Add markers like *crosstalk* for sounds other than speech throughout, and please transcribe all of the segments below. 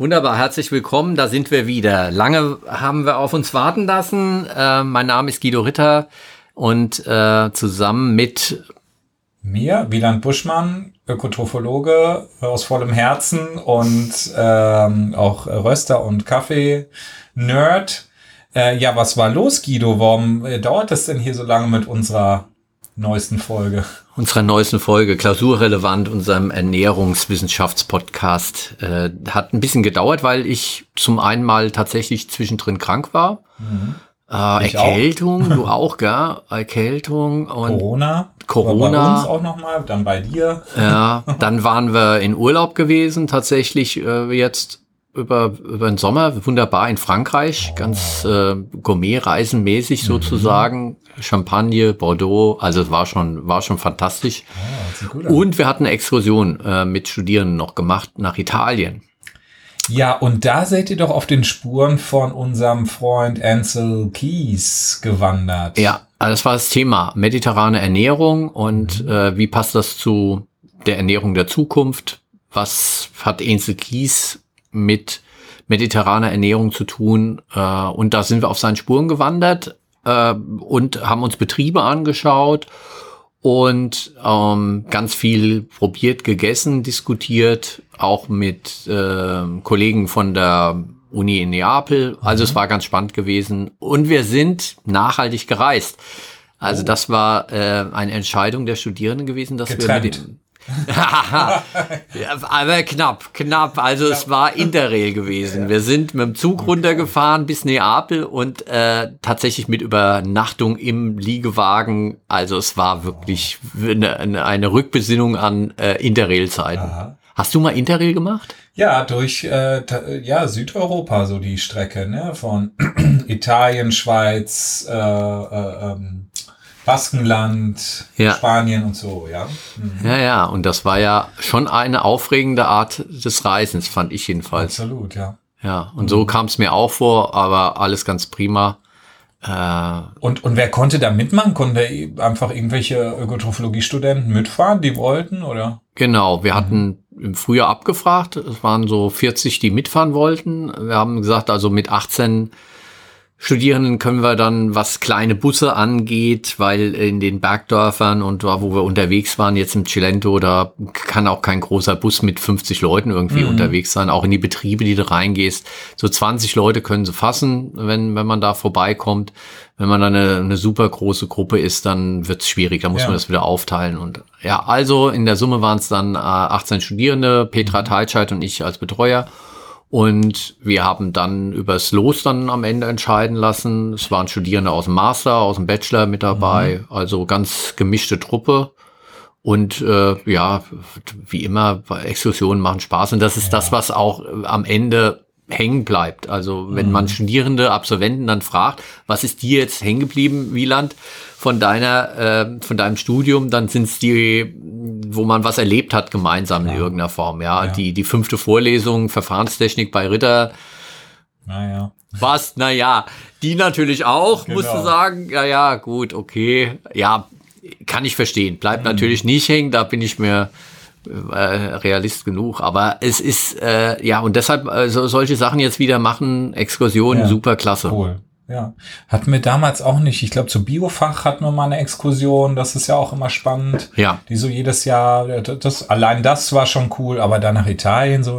Wunderbar, herzlich willkommen. Da sind wir wieder. Lange haben wir auf uns warten lassen. Äh, mein Name ist Guido Ritter und äh, zusammen mit mir, Wieland Buschmann, Ökotrophologe aus vollem Herzen und ähm, auch Röster und Kaffee-Nerd. Äh, ja, was war los, Guido? Warum äh, dauert das denn hier so lange mit unserer neuesten Folge? Unserer neuesten Folge, klausurrelevant, unserem Ernährungswissenschaftspodcast. Äh, hat ein bisschen gedauert, weil ich zum einen mal tatsächlich zwischendrin krank war. Mhm. Äh, Erkältung, auch. du *laughs* auch, gell? Erkältung und Corona. Corona. Bei uns auch nochmal, dann bei dir. Ja, dann waren wir in Urlaub gewesen, tatsächlich äh, jetzt über, über den Sommer, wunderbar in Frankreich, ganz äh, Gourmet-Reisenmäßig mhm. Champagne, Bordeaux, also es war schon, war schon fantastisch. Oh, und wir hatten eine Exkursion äh, mit Studierenden noch gemacht nach Italien. Ja, und da seid ihr doch auf den Spuren von unserem Freund Ansel Keys gewandert. Ja, also das war das Thema mediterrane Ernährung und mhm. äh, wie passt das zu der Ernährung der Zukunft? Was hat Ansel Keys mit mediterraner Ernährung zu tun? Äh, und da sind wir auf seinen Spuren gewandert äh, und haben uns Betriebe angeschaut und ähm, ganz viel probiert, gegessen, diskutiert, auch mit äh, Kollegen von der Uni in Neapel. Also mhm. es war ganz spannend gewesen. Und wir sind nachhaltig gereist. Also oh. das war äh, eine Entscheidung der Studierenden gewesen, dass Getrennt. wir mit dem *laughs* aber knapp, knapp. Also es war Interrail gewesen. Wir sind mit dem Zug runtergefahren bis Neapel und äh, tatsächlich mit Übernachtung im Liegewagen. Also es war wirklich eine, eine Rückbesinnung an äh, Interrail-Zeiten. Hast du mal Interrail gemacht? Ja, durch äh, ja, Südeuropa so die Strecke, ne? Von *clears throat* Italien, Schweiz, äh, äh, ähm, Baskenland, ja. Spanien und so, ja. Mhm. Ja, ja, und das war ja schon eine aufregende Art des Reisens, fand ich jedenfalls. Absolut, ja. Ja, und mhm. so kam es mir auch vor, aber alles ganz prima. Äh, und, und wer konnte da mitmachen? Konnte einfach irgendwelche Ökotrophologie-Studenten mitfahren, die wollten, oder? Genau, wir hatten im Frühjahr abgefragt. Es waren so 40, die mitfahren wollten. Wir haben gesagt, also mit 18 Studierenden können wir dann, was kleine Busse angeht, weil in den Bergdörfern und da, wo wir unterwegs waren, jetzt im Cilento, da kann auch kein großer Bus mit 50 Leuten irgendwie mhm. unterwegs sein. Auch in die Betriebe, die du reingehst. So 20 Leute können sie fassen, wenn, wenn man da vorbeikommt. Wenn man dann eine, eine super große Gruppe ist, dann wird es schwierig. Da muss ja. man das wieder aufteilen. Und ja, also in der Summe waren es dann äh, 18 Studierende, Petra mhm. Teitscheid und ich als Betreuer. Und wir haben dann übers Los dann am Ende entscheiden lassen. Es waren Studierende aus dem Master, aus dem Bachelor mit dabei, mhm. also ganz gemischte Truppe. Und äh, ja, wie immer, Exkursionen machen Spaß. Und das ist ja. das, was auch am Ende hängen bleibt. Also wenn mhm. man Studierende, Absolventen dann fragt, was ist dir jetzt hängen geblieben, Wieland, von deiner, äh, von deinem Studium, dann sind es die, wo man was erlebt hat gemeinsam ja. in irgendeiner Form. Ja? ja, die die fünfte Vorlesung Verfahrenstechnik bei Ritter. Naja. Was? Naja, die natürlich auch, genau. musst du sagen. Ja, ja, gut, okay. Ja, kann ich verstehen. Bleibt mhm. natürlich nicht hängen, da bin ich mir äh, Realist genug, aber es ist äh, ja und deshalb äh, so, solche Sachen jetzt wieder machen, Exkursionen, ja, super klasse. Cool. Ja, hatten wir damals auch nicht. Ich glaube, zu Biofach hatten wir mal eine Exkursion. Das ist ja auch immer spannend. Ja. Die so jedes Jahr, das, allein das war schon cool, aber dann nach Italien, so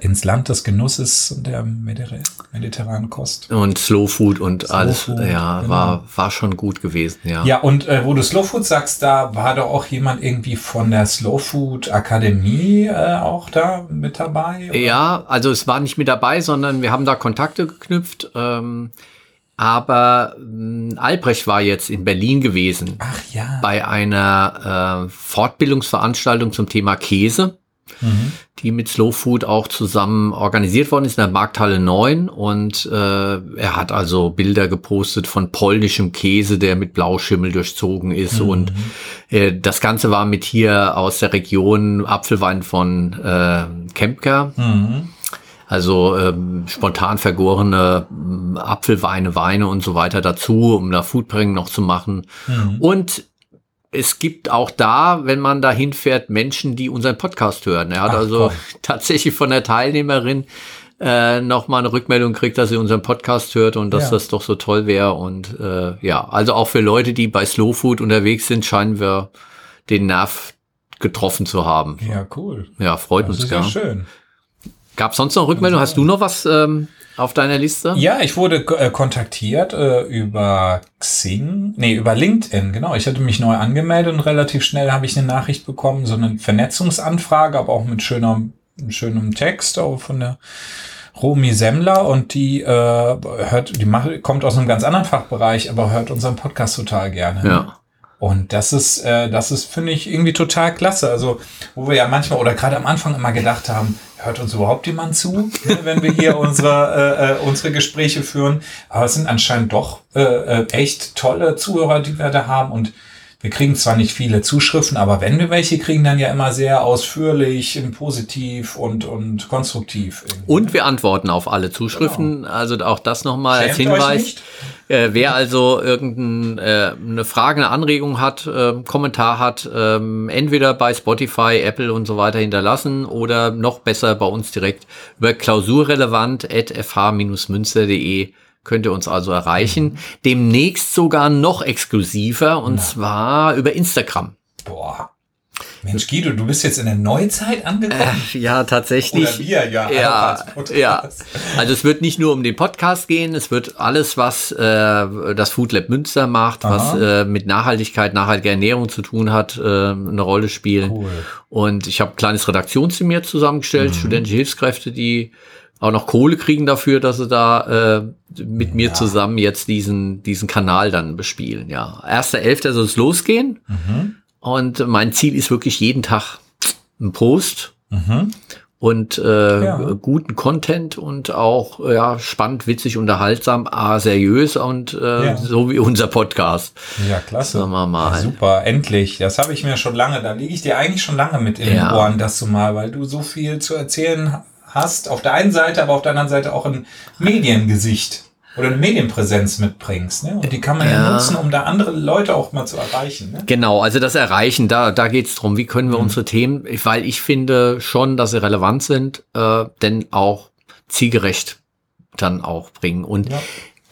ins Land des Genusses und der mediterranen Kost. Und Slow Food und Slow alles, Food, ja, genau. war, war schon gut gewesen, ja. Ja, und äh, wo du Slow Food sagst, da war doch auch jemand irgendwie von der Slow Food Akademie äh, auch da mit dabei? Oder? Ja, also es war nicht mit dabei, sondern wir haben da Kontakte geknüpft. Ähm, aber äh, Albrecht war jetzt in Berlin gewesen. Ach ja. Bei einer äh, Fortbildungsveranstaltung zum Thema Käse, mhm. die mit Slow Food auch zusammen organisiert worden ist in der Markthalle 9. Und äh, er hat also Bilder gepostet von polnischem Käse, der mit Blauschimmel durchzogen ist. Mhm. Und äh, das Ganze war mit hier aus der Region Apfelwein von äh, Kempker. Mhm also ähm, spontan vergorene ähm, Apfelweine, Weine und so weiter dazu, um da Foodpairing noch zu machen. Mhm. Und es gibt auch da, wenn man da hinfährt, Menschen, die unseren Podcast hören. Er hat Ach, also komm. *laughs* tatsächlich von der Teilnehmerin äh, nochmal eine Rückmeldung kriegt, dass sie unseren Podcast hört und dass Ja. das doch so toll wäre. Und äh, ja, also auch für Leute, die bei Slow Food unterwegs sind, scheinen wir den Nerv getroffen zu haben. Ja, cool. Ja, freut Das uns, ist ja ja. schön. Gab sonst noch Rückmeldung? Hast du noch was ähm, auf deiner Liste? Ja, ich wurde äh, kontaktiert äh, über Xing, nee, über LinkedIn, genau. Ich hatte mich neu angemeldet und relativ schnell habe ich eine Nachricht bekommen, so eine Vernetzungsanfrage, aber auch mit schöner, schönem Text auch von der Romy Semmler und die äh, hört, die macht, kommt aus einem ganz anderen Fachbereich, aber hört unseren Podcast total gerne. Ja. Und das ist, äh, das ist, finde ich, irgendwie total klasse. Also, wo wir ja manchmal oder gerade am Anfang immer gedacht haben, hört uns überhaupt jemand zu, ne, wenn wir hier unsere, äh, äh, unsere Gespräche führen. Aber es sind anscheinend doch äh, äh, echt tolle Zuhörer, die wir da haben. Und wir kriegen zwar nicht viele Zuschriften, aber wenn wir welche kriegen, dann ja immer sehr ausführlich, positiv und, und konstruktiv. Und wir antworten auf alle Zuschriften. Also auch das nochmal als Hinweis. Äh, wer also irgendeine äh, Frage, eine Anregung hat, äh, Kommentar hat, ähm, entweder bei Spotify, Apple und so weiter hinterlassen oder noch besser bei uns direkt über klausurrelevant.fh-münster.de könnt ihr uns also erreichen. Demnächst sogar noch exklusiver und zwar über Instagram. Boah. Mensch, Guido, du bist jetzt in der Neuzeit angekommen. Äh, ja, tatsächlich. Oder wir, ja. Ja, ja. Also es wird nicht nur um den Podcast gehen, es wird alles, was äh, das Food Lab Münster macht, was Aha. äh, mit Nachhaltigkeit, nachhaltiger Ernährung zu tun hat, äh, eine Rolle spielen. Cool. Und ich habe ein kleines Redaktionsteam mir Mhm. zusammengestellt, studentische Hilfskräfte, die auch noch Kohle kriegen dafür, dass sie da äh, mit mir zusammen jetzt diesen, diesen Kanal dann bespielen. Ja, 1.11. soll es losgehen. Mhm. Und mein Ziel ist wirklich jeden Tag ein Post Mhm. und äh, Ja. guten Content und auch ja, spannend, witzig, unterhaltsam, ah, seriös und äh, Ja. so wie unser Podcast. Ja, klasse. Sagen wir mal. Ja, super, endlich. Das habe ich mir schon lange, da liege ich dir eigentlich schon lange mit in Ja. den Ohren, das du mal, weil du so viel zu erzählen hast. Auf der einen Seite, aber auf der anderen Seite auch ein Mediengesicht oder eine Medienpräsenz mitbringst. Ne? Und die kann man ja. Ja. nutzen, um da andere Leute auch mal zu erreichen. Ne? Genau, also das Erreichen, da, da geht's drum, wie können wir unsere Themen, weil ich finde schon, dass sie relevant sind, äh, denn auch zielgerecht dann auch bringen. Und Ja.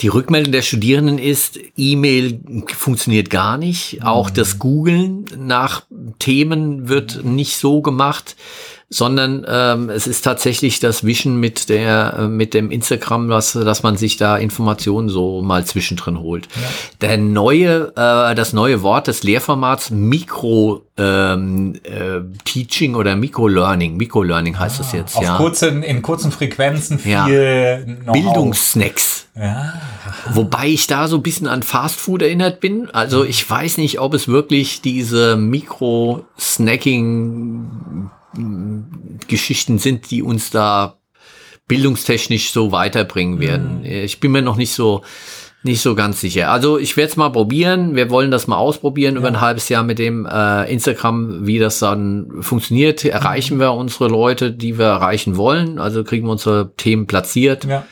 die Rückmeldung der Studierenden ist, E-Mail funktioniert gar nicht. Auch das Googlen nach Themen wird nicht so gemacht, sondern ähm, es ist tatsächlich das Wischen mit der äh, mit dem Instagram, was, dass man sich da Informationen so mal zwischendrin holt. Der neue, äh, das neue Wort des Lehrformats Mikro ähm, äh, Teaching oder Mikro-Learning. Mikro-Learning heißt es jetzt, Auf ja. kurzen, in kurzen Frequenzen viel Ja. Bildungssnacks. Ja. Wobei ich da so ein bisschen an Fast Food erinnert bin. Also ich weiß nicht, ob es wirklich diese Mikro-Snacking-Geschichten sind, die uns da bildungstechnisch so weiterbringen werden. Ich bin mir noch nicht so nicht so ganz sicher. Also ich werde es mal probieren. Wir wollen das mal ausprobieren über ein halbes Jahr mit dem äh, Instagram, wie das dann funktioniert. Erreichen wir unsere Leute, die wir erreichen wollen? Also kriegen wir unsere Themen platziert. Ja.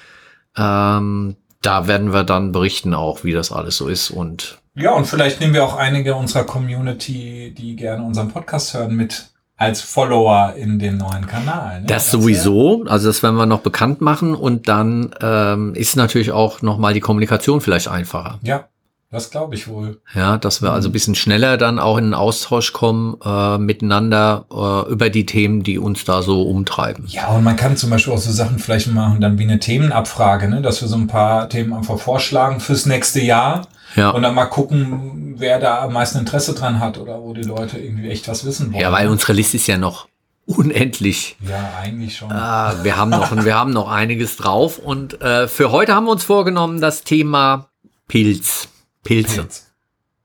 Ähm, da werden wir dann berichten auch, wie das alles so ist. Und Ja, und vielleicht nehmen wir auch einige unserer Community, die gerne unseren Podcast hören, mit als Follower in den neuen Kanal. Ne? das wär- sowieso, also das werden wir noch bekannt machen. Und dann ähm, ist natürlich auch nochmal die Kommunikation vielleicht einfacher. Ja, das glaube ich wohl. Ja, dass wir also ein bisschen schneller dann auch in den Austausch kommen äh, miteinander äh, über die Themen, die uns da so umtreiben. Ja, und man kann zum Beispiel auch so Sachen vielleicht machen, dann wie eine Themenabfrage, ne? dass wir so ein paar Themen einfach vorschlagen fürs nächste Jahr Ja. und dann mal gucken, wer da am meisten Interesse dran hat oder wo die Leute irgendwie echt was wissen wollen. Ja, weil unsere Liste ist ja noch unendlich. Ja, eigentlich schon. Ah, wir haben noch, wir haben noch einiges drauf. Und äh, für heute haben wir uns vorgenommen, das Thema Pilz. Pilze. Pilz.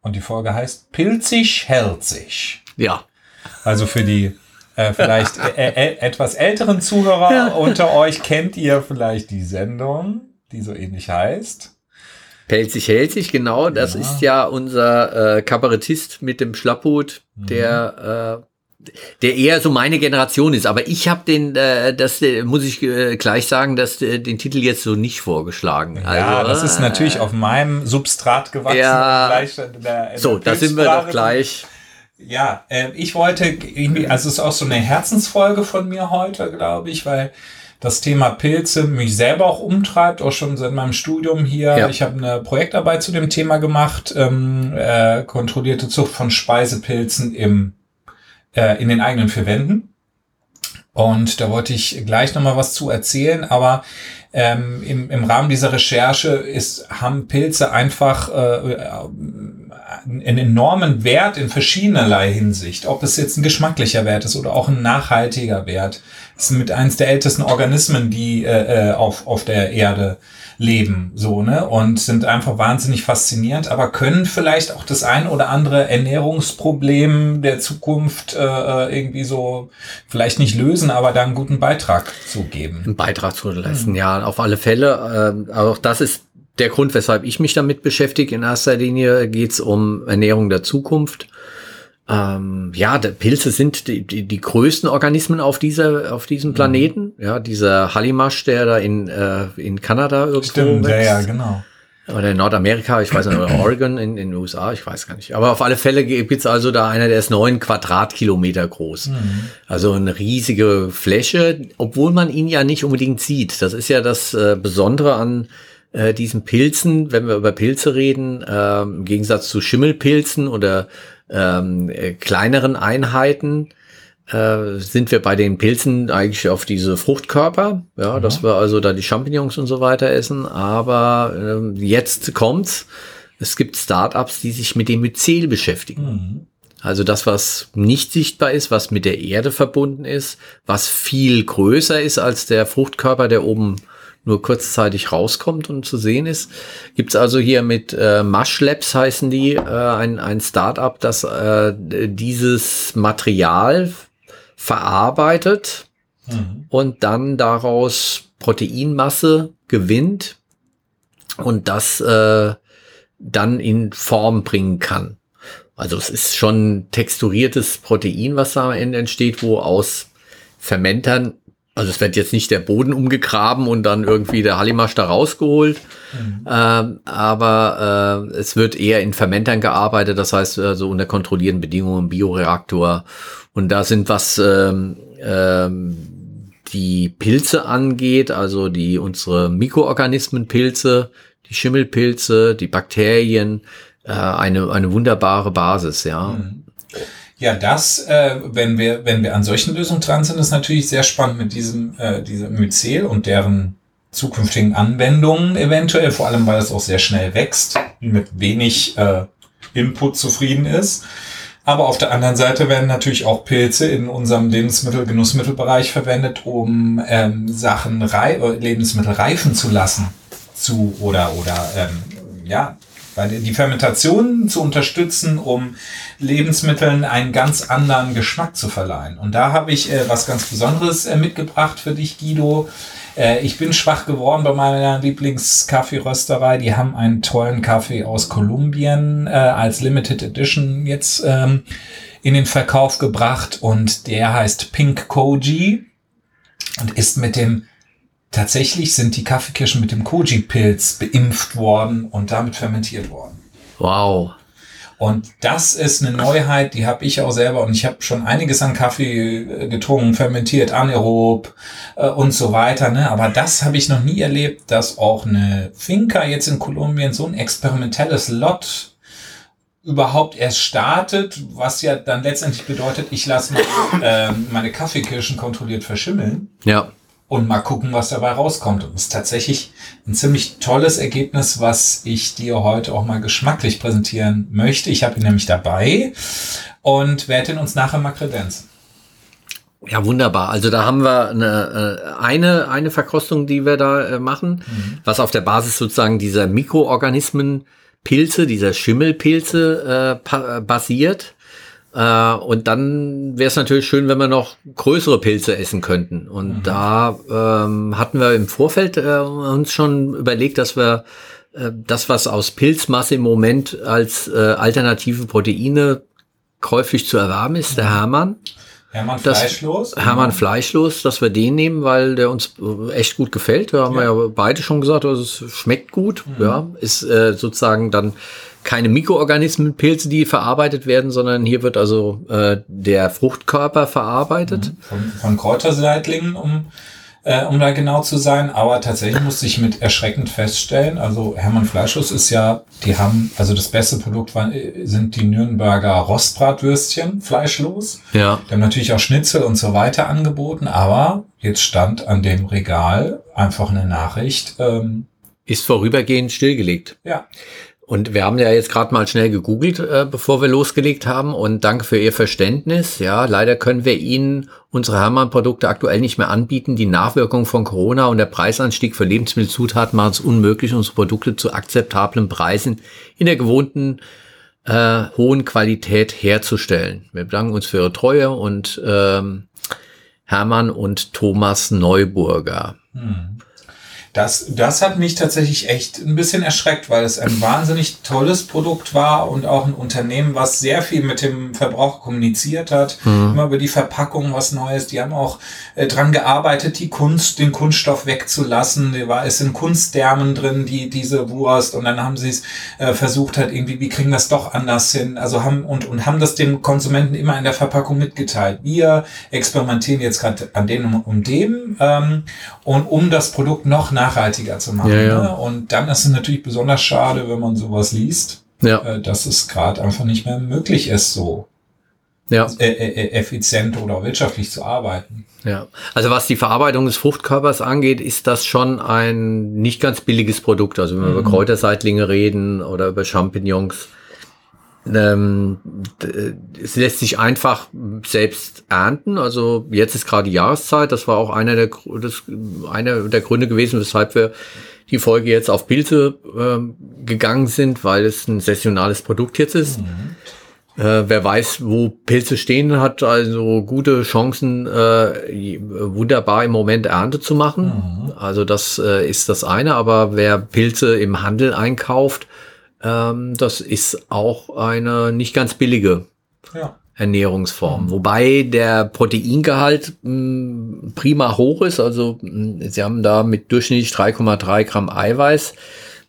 Und die Folge heißt Pilzig hält sich. Ja. Also für die äh, vielleicht *laughs* äh, äh, etwas älteren Zuhörer unter euch kennt ihr vielleicht die Sendung, die so ähnlich heißt. Pelzig hält sich, genau. Das Ja. ist ja unser äh, Kabarettist mit dem Schlapphut, der, äh, der eher so meine Generation ist. Aber ich habe den, äh, das äh, muss ich äh, gleich sagen, dass äh, den Titel jetzt so nicht vorgeschlagen. ja, Also, das ist natürlich auf meinem Substrat gewachsen. Ja. Gleich in der, in So, da sind wir doch gleich. Ja, ich wollte also es ist auch so eine Herzensfolge von mir heute, glaube ich, weil das Thema Pilze mich selber auch umtreibt, auch schon seit meinem Studium hier. Ja. Ich habe eine Projektarbeit zu dem Thema gemacht, ähm, äh, kontrollierte Zucht von Speisepilzen im, äh, in den eigenen vier Wänden. Und da wollte ich gleich nochmal was zu erzählen, aber ähm, im, im Rahmen dieser Recherche ist, haben Pilze einfach äh, einen enormen Wert in verschiedenerlei Hinsicht. Ob es jetzt ein geschmacklicher Wert ist oder auch ein nachhaltiger Wert. Es sind mit eins der ältesten Organismen, die äh, äh auf, auf der Erde leben, so, ne? Und sind einfach wahnsinnig faszinierend, aber können vielleicht auch das ein oder andere Ernährungsproblem der Zukunft äh, äh irgendwie so vielleicht nicht lösen, aber da einen guten Beitrag zu geben. Einen Beitrag zu leisten, mhm. ja, auf alle Fälle. Äh, auch das ist der Grund, weshalb ich mich damit beschäftige. In erster Linie geht es um Ernährung der Zukunft. Ähm, ja, Pilze sind die, die, die größten Organismen auf dieser auf diesem mhm. Planeten. Ja, dieser Hallimasch, der da in äh, in Kanada irgendwo Stimmt, wächst. ja, ja, genau. Oder in Nordamerika, ich weiß nicht, oder *clears throat* Oregon in, in den USA, ich weiß gar nicht. Aber auf alle Fälle gibt's also da einer, der ist neun Quadratkilometer groß. Mhm. Also eine riesige Fläche, obwohl man ihn ja nicht unbedingt sieht. Das ist ja das äh, Besondere an äh, diesen Pilzen, wenn wir über Pilze reden, äh, im Gegensatz zu Schimmelpilzen oder ähm, äh, kleineren Einheiten, äh, sind wir bei den Pilzen eigentlich auf diese Fruchtkörper, ja, mhm. dass wir also da die Champignons und so weiter essen. Aber äh, jetzt kommt's. Es gibt Startups, die sich mit dem Myzel beschäftigen. Mhm. Also das, was nicht sichtbar ist, was mit der Erde verbunden ist, was viel größer ist als der Fruchtkörper, der oben nur kurzzeitig rauskommt und zu sehen ist. Gibt's also hier mit äh, Mush Labs heißen die, äh, ein, ein Startup, das äh, dieses Material verarbeitet mhm. und dann daraus Proteinmasse gewinnt und das äh, dann in Form bringen kann. Also es ist schon texturiertes Protein, was da am Ende entsteht, wo aus Fermentern also es wird jetzt nicht der Boden umgegraben und dann irgendwie der Hallimasch da rausgeholt, mhm. ähm, aber äh, es wird eher in Fermentern gearbeitet, das heißt äh, so unter kontrollierten Bedingungen im Bioreaktor. Und da sind was ähm, ähm, die Pilze angeht, also die unsere Mikroorganismenpilze, die Schimmelpilze, die Bakterien, äh, eine eine wunderbare Basis, ja. Mhm. Ja, das, äh, wenn wir, wenn wir an solchen Lösungen dran sind, ist natürlich sehr spannend mit diesem, äh, diesem Myzel und deren zukünftigen Anwendungen eventuell, vor allem weil es auch sehr schnell wächst, mit wenig äh, Input zufrieden ist. Aber auf der anderen Seite werden natürlich auch Pilze in unserem Lebensmittel, Genussmittelbereich verwendet, um ähm, Sachen rei äh, Lebensmittel reifen zu lassen. Zu oder oder ähm, ja, die Fermentation zu unterstützen, um Lebensmitteln einen ganz anderen Geschmack zu verleihen. Und da habe ich äh, was ganz Besonderes äh, mitgebracht für dich, Guido. Äh, ich bin schwach geworden bei meiner Lieblingskaffeerösterei. Die haben einen tollen Kaffee aus Kolumbien äh, als Limited Edition jetzt ähm, in den Verkauf gebracht und der heißt Pink Koji und ist mit dem tatsächlich sind die Kaffeekirschen mit dem Koji-Pilz beimpft worden und damit fermentiert worden. Wow. Und das ist eine Neuheit, die habe ich auch selber und ich habe schon einiges an Kaffee äh, getrunken, fermentiert, anaerob äh, und so weiter. Ne? Aber das habe ich noch nie erlebt, dass auch eine Finca jetzt in Kolumbien so ein experimentelles Lot überhaupt erst startet, was ja dann letztendlich bedeutet, ich lasse meine, äh, meine Kaffeekirschen kontrolliert verschimmeln. Ja und mal gucken, was dabei rauskommt. Und es ist tatsächlich ein ziemlich tolles Ergebnis, was ich dir heute auch mal geschmacklich präsentieren möchte. Ich habe ihn nämlich dabei und werde ihn uns nachher mal kredenzen. Ja, wunderbar. Also da haben wir eine, äh, eine, eine Verkostung, die wir da äh, machen, mhm. was auf der Basis sozusagen dieser Mikroorganismen Pilze, dieser Schimmelpilze äh, basiert. Äh, und dann wäre es natürlich schön, wenn wir noch größere Pilze essen könnten. Und mhm. da ähm, hatten wir im Vorfeld äh, uns schon überlegt, dass wir äh, das, was aus Pilzmasse im Moment als äh, alternative Proteine käuflich zu erwerben ist, der Hermann. Hermann Fleischlos? Das, Hermann Fleischlos, dass wir den nehmen, weil der uns äh, echt gut gefällt. Da haben ja. wir ja beide schon gesagt, also es schmeckt gut. Mhm. Ja, ist äh, sozusagen dann keine Mikroorganismenpilze, die verarbeitet werden, sondern hier wird also äh, der Fruchtkörper verarbeitet. Mhm. Von, von Kräuterseitlingen, um äh, um da genau zu sein. Aber tatsächlich musste ich mit erschreckend feststellen, also Hermann Fleischlos ist ja, die haben, also das beste Produkt waren, äh, sind die Nürnberger Rostbratwürstchen, fleischlos. Ja. Die haben natürlich auch Schnitzel und so weiter angeboten, aber jetzt stand an dem Regal einfach eine Nachricht. Ähm, ist vorübergehend stillgelegt. Ja. Und wir haben ja jetzt gerade mal schnell gegoogelt, äh, bevor wir losgelegt haben. Und danke für Ihr Verständnis. Ja, leider können wir Ihnen unsere Hermann-Produkte aktuell nicht mehr anbieten. Die Nachwirkungen von Corona und der Preisanstieg für Lebensmittelzutaten machen es unmöglich, unsere Produkte zu akzeptablen Preisen in der gewohnten äh, hohen Qualität herzustellen. Wir bedanken uns für Ihre Treue und ähm, Hermann und Thomas Neuburger. Hm. Das, das hat mich tatsächlich echt ein bisschen erschreckt, weil es ein wahnsinnig tolles Produkt war und auch ein Unternehmen, was sehr viel mit dem Verbraucher kommuniziert hat. Mhm. Immer über die Verpackung was Neues. Die haben auch äh, dran gearbeitet, die Kunst, den Kunststoff wegzulassen. Da war es in Kunstdärmen drin, die, diese Wurst. Und dann haben sie es äh, versucht halt irgendwie, wie kriegen wir das doch anders hin? Also haben, und, und haben das dem Konsumenten immer in der Verpackung mitgeteilt. Wir experimentieren jetzt gerade an dem und dem, ähm, und um das Produkt noch nachhaltiger zu machen. Ja, ja. Ne? Und dann ist es natürlich besonders schade, wenn man sowas liest, Ja. äh, dass es gerade einfach nicht mehr möglich ist, so Ja. äh, äh, effizient oder wirtschaftlich zu arbeiten. Ja, also was die Verarbeitung des Fruchtkörpers angeht, ist das schon ein nicht ganz billiges Produkt. Also wenn wir über Kräuterseitlinge reden oder über Champignons, ähm, d- es lässt sich einfach selbst ernten. Also jetzt ist gerade Jahreszeit. Das war auch einer der, das, einer der Gründe gewesen, weshalb wir die Folge jetzt auf Pilze ähm, gegangen sind, weil es ein saisonales Produkt jetzt ist. Äh, wer weiß, wo Pilze stehen, hat also gute Chancen, äh, wunderbar im Moment Ernte zu machen. Also das äh, ist das eine. Aber wer Pilze im Handel einkauft, ähm, das ist auch eine nicht ganz billige Ja. Ernährungsform. Wobei der Proteingehalt mh, prima hoch ist. Also mh, sie haben da mit durchschnittlich 3,3 Gramm Eiweiß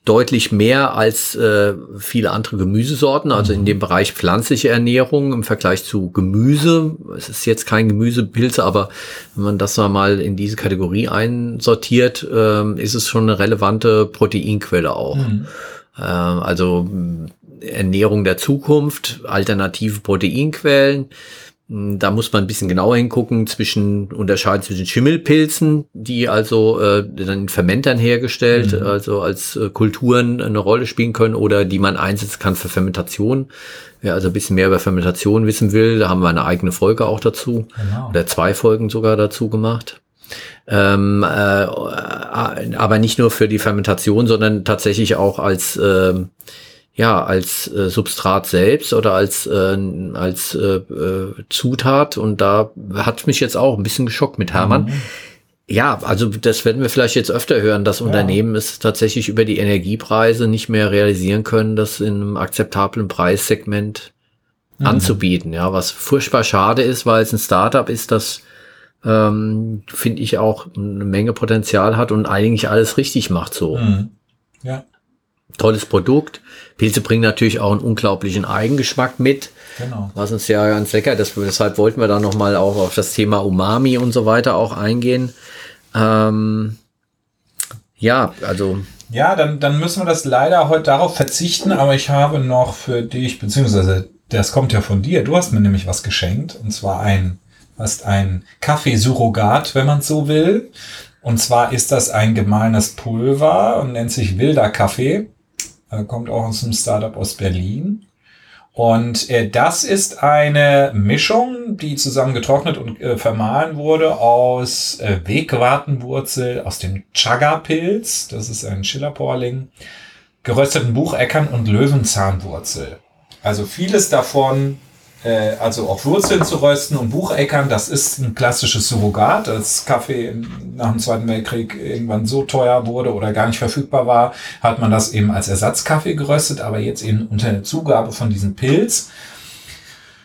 deutlich mehr als äh, viele andere Gemüsesorten, also in dem Bereich pflanzliche Ernährung im Vergleich zu Gemüse. Es ist jetzt kein Gemüsepilze, aber wenn man das mal in diese Kategorie einsortiert, ähm, ist es schon eine relevante Proteinquelle auch. Ähm, also mh, Ernährung der Zukunft, alternative Proteinquellen. Mh, Da muss man ein bisschen genauer hingucken zwischen unterscheiden zwischen Schimmelpilzen, die also äh, dann in Fermentern hergestellt, also als äh, Kulturen eine Rolle spielen können oder die man einsetzen kann für Fermentation. Wer also ein bisschen mehr über Fermentation wissen will, da haben wir eine eigene Folge auch dazu Genau. oder zwei Folgen sogar dazu gemacht. Ähm, äh, aber nicht nur für die Fermentation, sondern tatsächlich auch als ähm, ja als äh, Substrat selbst oder als äh, als äh, äh, Zutat und da hat mich jetzt auch ein bisschen geschockt mit Hermann. Ja, also das werden wir vielleicht jetzt öfter hören, dass Unternehmen es tatsächlich über die Energiepreise nicht mehr realisieren können, das in einem akzeptablen Preissegment anzubieten. Ja, was furchtbar schade ist, weil es ein Startup ist, das ähm, finde ich auch eine Menge Potenzial hat und eigentlich alles richtig macht so. Mhm. Ja, Tolles Produkt. Pilze bringen natürlich auch einen unglaublichen Eigengeschmack mit, genau. was uns ja ganz lecker. Das, deshalb wollten wir da noch mal auch auf das Thema Umami und so weiter auch eingehen. Ähm, ja, also Ja, dann, dann müssen wir das leider heute darauf verzichten, aber ich habe noch für dich, beziehungsweise das kommt ja von dir, du hast mir nämlich was geschenkt, und zwar ein, hast ein Kaffeesurrogat, wenn man so will. Und zwar ist das ein gemahlenes Pulver und nennt sich Wilder Kaffee. Äh, kommt auch aus einem Startup aus Berlin. Und äh, das ist eine Mischung, die zusammen getrocknet und äh, vermahlen wurde aus äh, Wegwartenwurzel, aus dem Chaga-Pilz, das ist ein Schillerporling, gerösteten Bucheckern und Löwenzahnwurzel. Also vieles davon, äh, also auch Wurzeln zu rösten und Bucheckern, das ist ein klassisches Surrogat. Als Kaffee nach dem Zweiten Weltkrieg irgendwann so teuer wurde oder gar nicht verfügbar war, hat man das eben als Ersatzkaffee geröstet, aber jetzt eben unter der Zugabe von diesem Pilz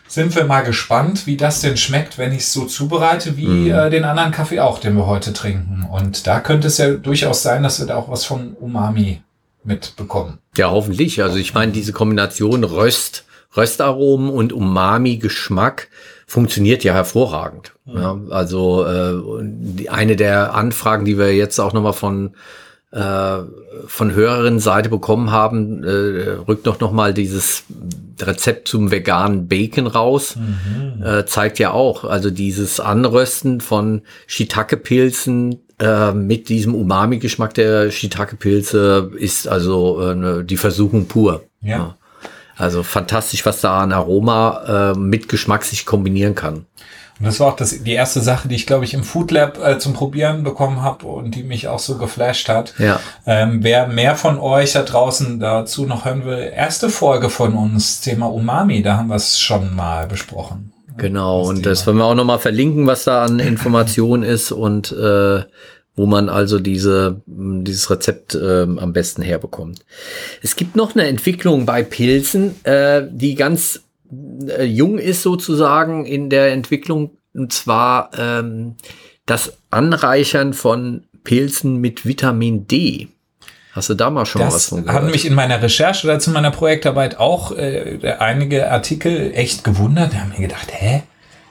sind wir mal gespannt, wie das denn schmeckt, wenn ich es so zubereite, wie äh, den anderen Kaffee auch, den wir heute trinken. Und da könnte es ja durchaus sein, dass wir da auch was von Umami mitbekommen. Ja, hoffentlich. Also ich meine, diese Kombination Röst Röstaromen und Umami-Geschmack funktioniert ja hervorragend. Mhm. Ja, also äh, eine der Anfragen, die wir jetzt auch nochmal von äh, von höheren Seite bekommen haben, äh, rückt doch noch mal dieses Rezept zum veganen Bacon raus. Mhm. Äh, zeigt ja auch, also dieses Anrösten von Shiitake-Pilzen äh, mit diesem Umami-Geschmack der Shiitake-Pilze ist also äh, ne, die Versuchung pur. Ja. ja. Also fantastisch, was da an Aroma äh, mit Geschmack sich kombinieren kann. Und das war auch das, die erste Sache, die ich, glaube ich, im Food Lab äh, zum Probieren bekommen habe und die mich auch so geflasht hat. Ja. Ähm, wer mehr von euch da draußen dazu noch hören will, erste Folge von uns, Thema Umami, da haben wir es schon mal besprochen. Genau, das und Thema. das wollen wir auch nochmal verlinken, was da an Informationen ist und äh, wo man also diese, dieses Rezept äh, am besten herbekommt. Es gibt noch eine Entwicklung bei Pilzen, äh, die ganz äh, jung ist sozusagen in der Entwicklung, und zwar ähm, das Anreichern von Pilzen mit Vitamin D. Hast du da mal schon das was von gehört? Hat mich in meiner Recherche oder zu meiner Projektarbeit auch äh, einige Artikel echt gewundert. Da haben mir gedacht, hä?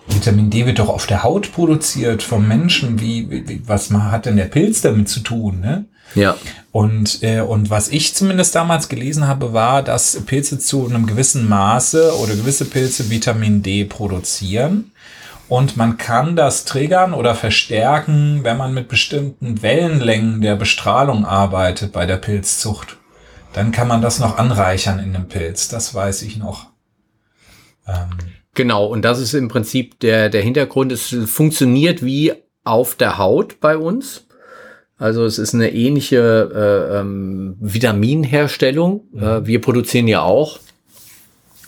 Vitamin D wird doch auf der Haut produziert vom Menschen. Wie, wie was hat denn der Pilz damit zu tun? Ne? Ja. Und, äh, und was ich zumindest damals gelesen habe, war, dass Pilze zu einem gewissen Maße oder gewisse Pilze Vitamin D produzieren. Und man kann das triggern oder verstärken, wenn man mit bestimmten Wellenlängen der Bestrahlung arbeitet bei der Pilzzucht. Dann kann man das noch anreichern in dem Pilz. Das weiß ich noch. Ähm genau, und das ist im Prinzip der, der Hintergrund. Es funktioniert wie auf der Haut bei uns. Also es ist eine ähnliche äh, ähm, Vitaminherstellung. Mhm. Äh, wir produzieren ja auch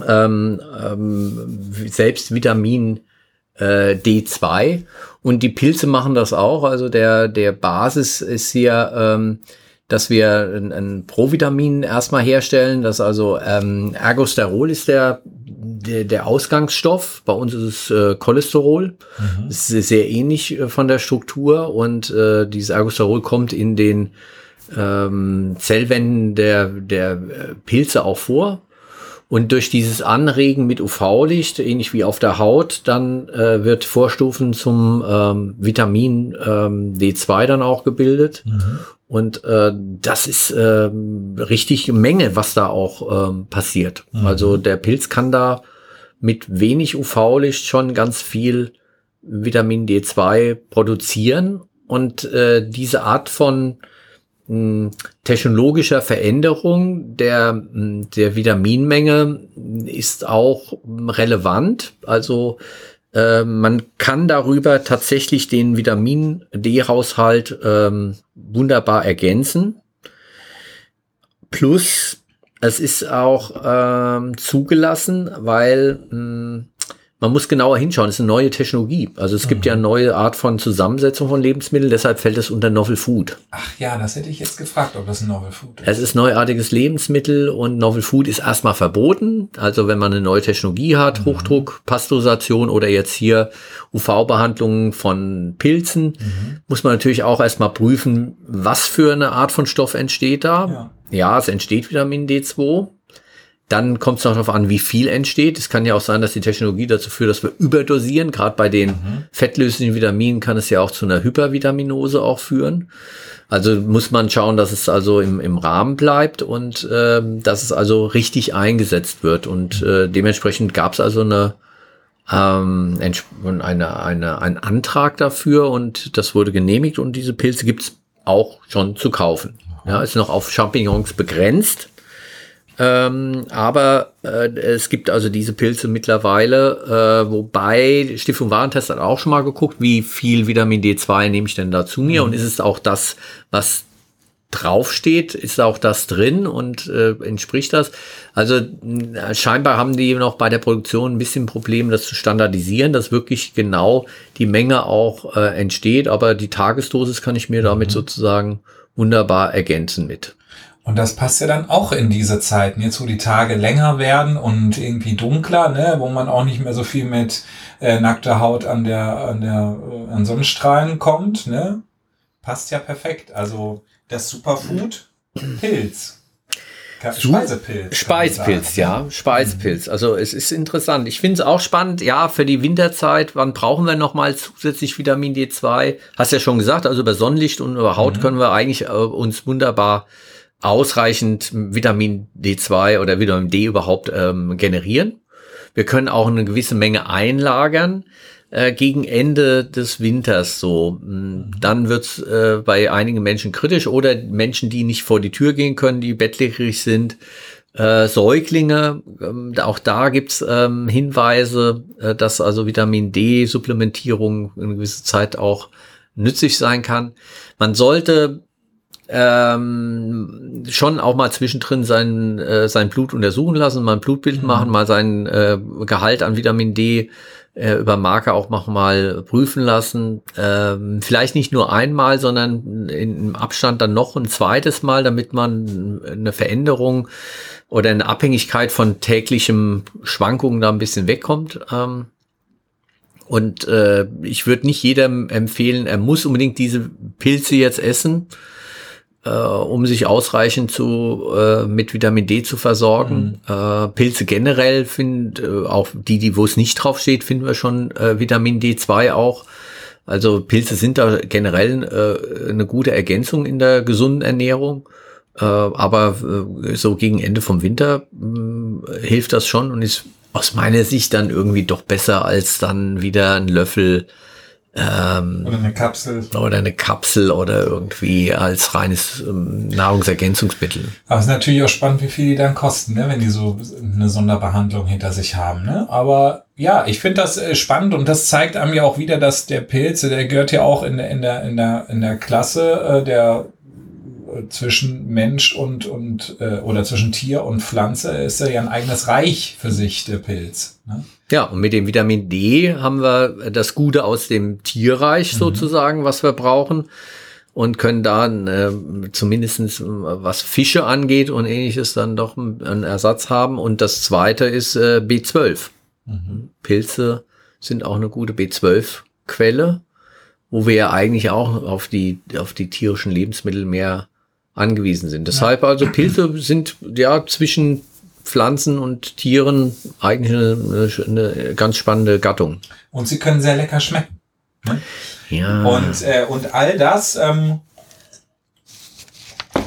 ähm, ähm, selbst Vitamin äh, D2 und die Pilze machen das auch. Also der, der Basis ist hier, ähm, dass wir ein, ein Provitamin erstmal herstellen. Das also ähm, Ergosterol ist der der, der Ausgangsstoff, bei uns ist es äh, Cholesterol, mhm. ist sehr ähnlich äh, von der Struktur und äh, dieses Ergosterol kommt in den ähm, Zellwänden der, der äh, Pilze auch vor. Und durch dieses Anregen mit UV-Licht, ähnlich wie auf der Haut, dann äh, wird Vorstufen zum ähm, Vitamin ähm, D2 dann auch gebildet. Mhm. Und äh, das ist äh, richtig Menge, was da auch ähm, passiert. Mhm. Also der Pilz kann da mit wenig UV-Licht schon ganz viel Vitamin D2 produzieren. Und äh, diese Art von mh, technologischer Veränderung der, mh, der Vitaminmenge ist auch relevant. Also äh, man kann darüber tatsächlich den Vitamin D-Haushalt ähm, wunderbar ergänzen. Plus es ist auch ähm, zugelassen, weil mh, hm, man muss genauer hinschauen. Es ist eine neue Technologie. Also es mhm. gibt ja eine neue Art von Zusammensetzung von Lebensmitteln, deshalb fällt es unter Novel Food. Ach ja, das hätte ich jetzt gefragt, ob das ein Novel Food ist. Es ist neuartiges Lebensmittel und Novel Food ist erstmal verboten. Also wenn man eine neue Technologie hat, mhm. Hochdruck, Pasteurisation oder jetzt hier UV-Behandlungen von Pilzen, mhm. muss man natürlich auch erstmal prüfen, was für eine Art von Stoff entsteht da. Ja. Ja, es entsteht Vitamin D2. Dann kommt es noch darauf an, wie viel entsteht. Es kann ja auch sein, dass die Technologie dazu führt, dass wir überdosieren. Gerade bei den mhm. fettlöslichen Vitaminen kann es ja auch zu einer Hypervitaminose auch führen. Also muss man schauen, dass es also im, im Rahmen bleibt und äh, dass es also richtig eingesetzt wird. Und äh, dementsprechend gab es also eine, ähm, eine, eine, einen Antrag dafür und das wurde genehmigt und diese Pilze gibt es auch schon zu kaufen. Ja, ist noch auf Champignons begrenzt. Ähm, aber äh, es gibt also diese Pilze mittlerweile, äh, wobei Stiftung Warentest hat auch schon mal geguckt, wie viel Vitamin D2 nehme ich denn da zu mir mhm. und ist es auch das, was draufsteht, ist auch das drin und äh, entspricht das. Also äh, scheinbar haben die noch bei der Produktion ein bisschen Probleme, das zu standardisieren, dass wirklich genau die Menge auch äh, entsteht, aber die Tagesdosis kann ich mir damit mhm. sozusagen wunderbar ergänzen mit. Und das passt ja dann auch in diese Zeiten, jetzt wo die Tage länger werden und irgendwie dunkler, ne, wo man auch nicht mehr so viel mit äh, nackter Haut an der, an der, äh, an Sonnenstrahlen kommt, ne? Passt ja perfekt. Also das Superfood, Pilz. Speisepilz. Speisepilz, ja. Speisepilz. Also es ist interessant. Ich finde es auch spannend, ja, für die Winterzeit, wann brauchen wir nochmal zusätzlich Vitamin D2? Hast ja schon gesagt, also über Sonnenlicht und über Haut mhm. können wir eigentlich äh, uns wunderbar ausreichend Vitamin D2 oder Vitamin D überhaupt ähm, generieren. Wir können auch eine gewisse Menge einlagern äh, gegen Ende des Winters so. Hm, dann wird's äh, bei einigen Menschen kritisch oder Menschen, die nicht vor die Tür gehen können, die bettlägerig sind. Äh, Säuglinge, ähm, auch da gibt's ähm, Hinweise, äh, dass also Vitamin D-Supplementierung in gewisser Zeit auch nützlich sein kann. Man sollte ähm, schon auch mal zwischendrin sein, äh, sein Blut untersuchen lassen, mal ein Blutbild mhm. machen, mal sein äh, Gehalt an Vitamin D äh, über Marker auch noch mal prüfen lassen. Ähm, vielleicht nicht nur einmal, sondern im Abstand dann noch ein zweites Mal, damit man eine Veränderung oder eine Abhängigkeit von täglichem Schwankungen da ein bisschen wegkommt. Ähm, und äh, ich würde nicht jedem empfehlen, er muss unbedingt diese Pilze jetzt essen äh, um sich ausreichend zu äh, mit Vitamin D zu versorgen. Mhm. Äh, Pilze generell finden äh, auch die, die wo es nicht drauf steht, finden wir schon äh, Vitamin D2 auch. Also Pilze sind da generell äh, eine gute Ergänzung in der gesunden Ernährung. Äh, aber so gegen Ende vom Winter äh, hilft das schon und ist aus meiner Sicht dann irgendwie doch besser als dann wieder ein Löffel ähm, oder eine Kapsel. Oder eine Kapsel oder irgendwie als reines ähm, Nahrungsergänzungsmittel. Aber es ist natürlich auch spannend, wie viel die dann kosten, ne, wenn die so eine Sonderbehandlung hinter sich haben. Ne? Aber ja, ich finde das äh, spannend und das zeigt einem ja auch wieder, dass der Pilz, der gehört ja auch in der, in der, in der, in der Klasse äh, der zwischen Mensch und, und äh, oder zwischen Tier und Pflanze ist er ja ein eigenes Reich für sich, der Pilz. Ne? Ja, und mit dem Vitamin D haben wir das Gute aus dem Tierreich mhm. sozusagen, was wir brauchen. Und können da äh, zumindestens was Fische angeht und ähnliches dann doch einen Ersatz haben. Und das zweite ist äh, B12. Mhm. Pilze sind auch eine gute B12-Quelle, wo wir ja eigentlich auch auf die, auf die tierischen Lebensmittel mehr angewiesen sind. Deshalb also Pilze sind ja zwischen Pflanzen und Tieren eigentlich eine, eine ganz spannende Gattung. Und sie können sehr lecker schmecken. Ne? Ja. Und, äh, und all das, ähm,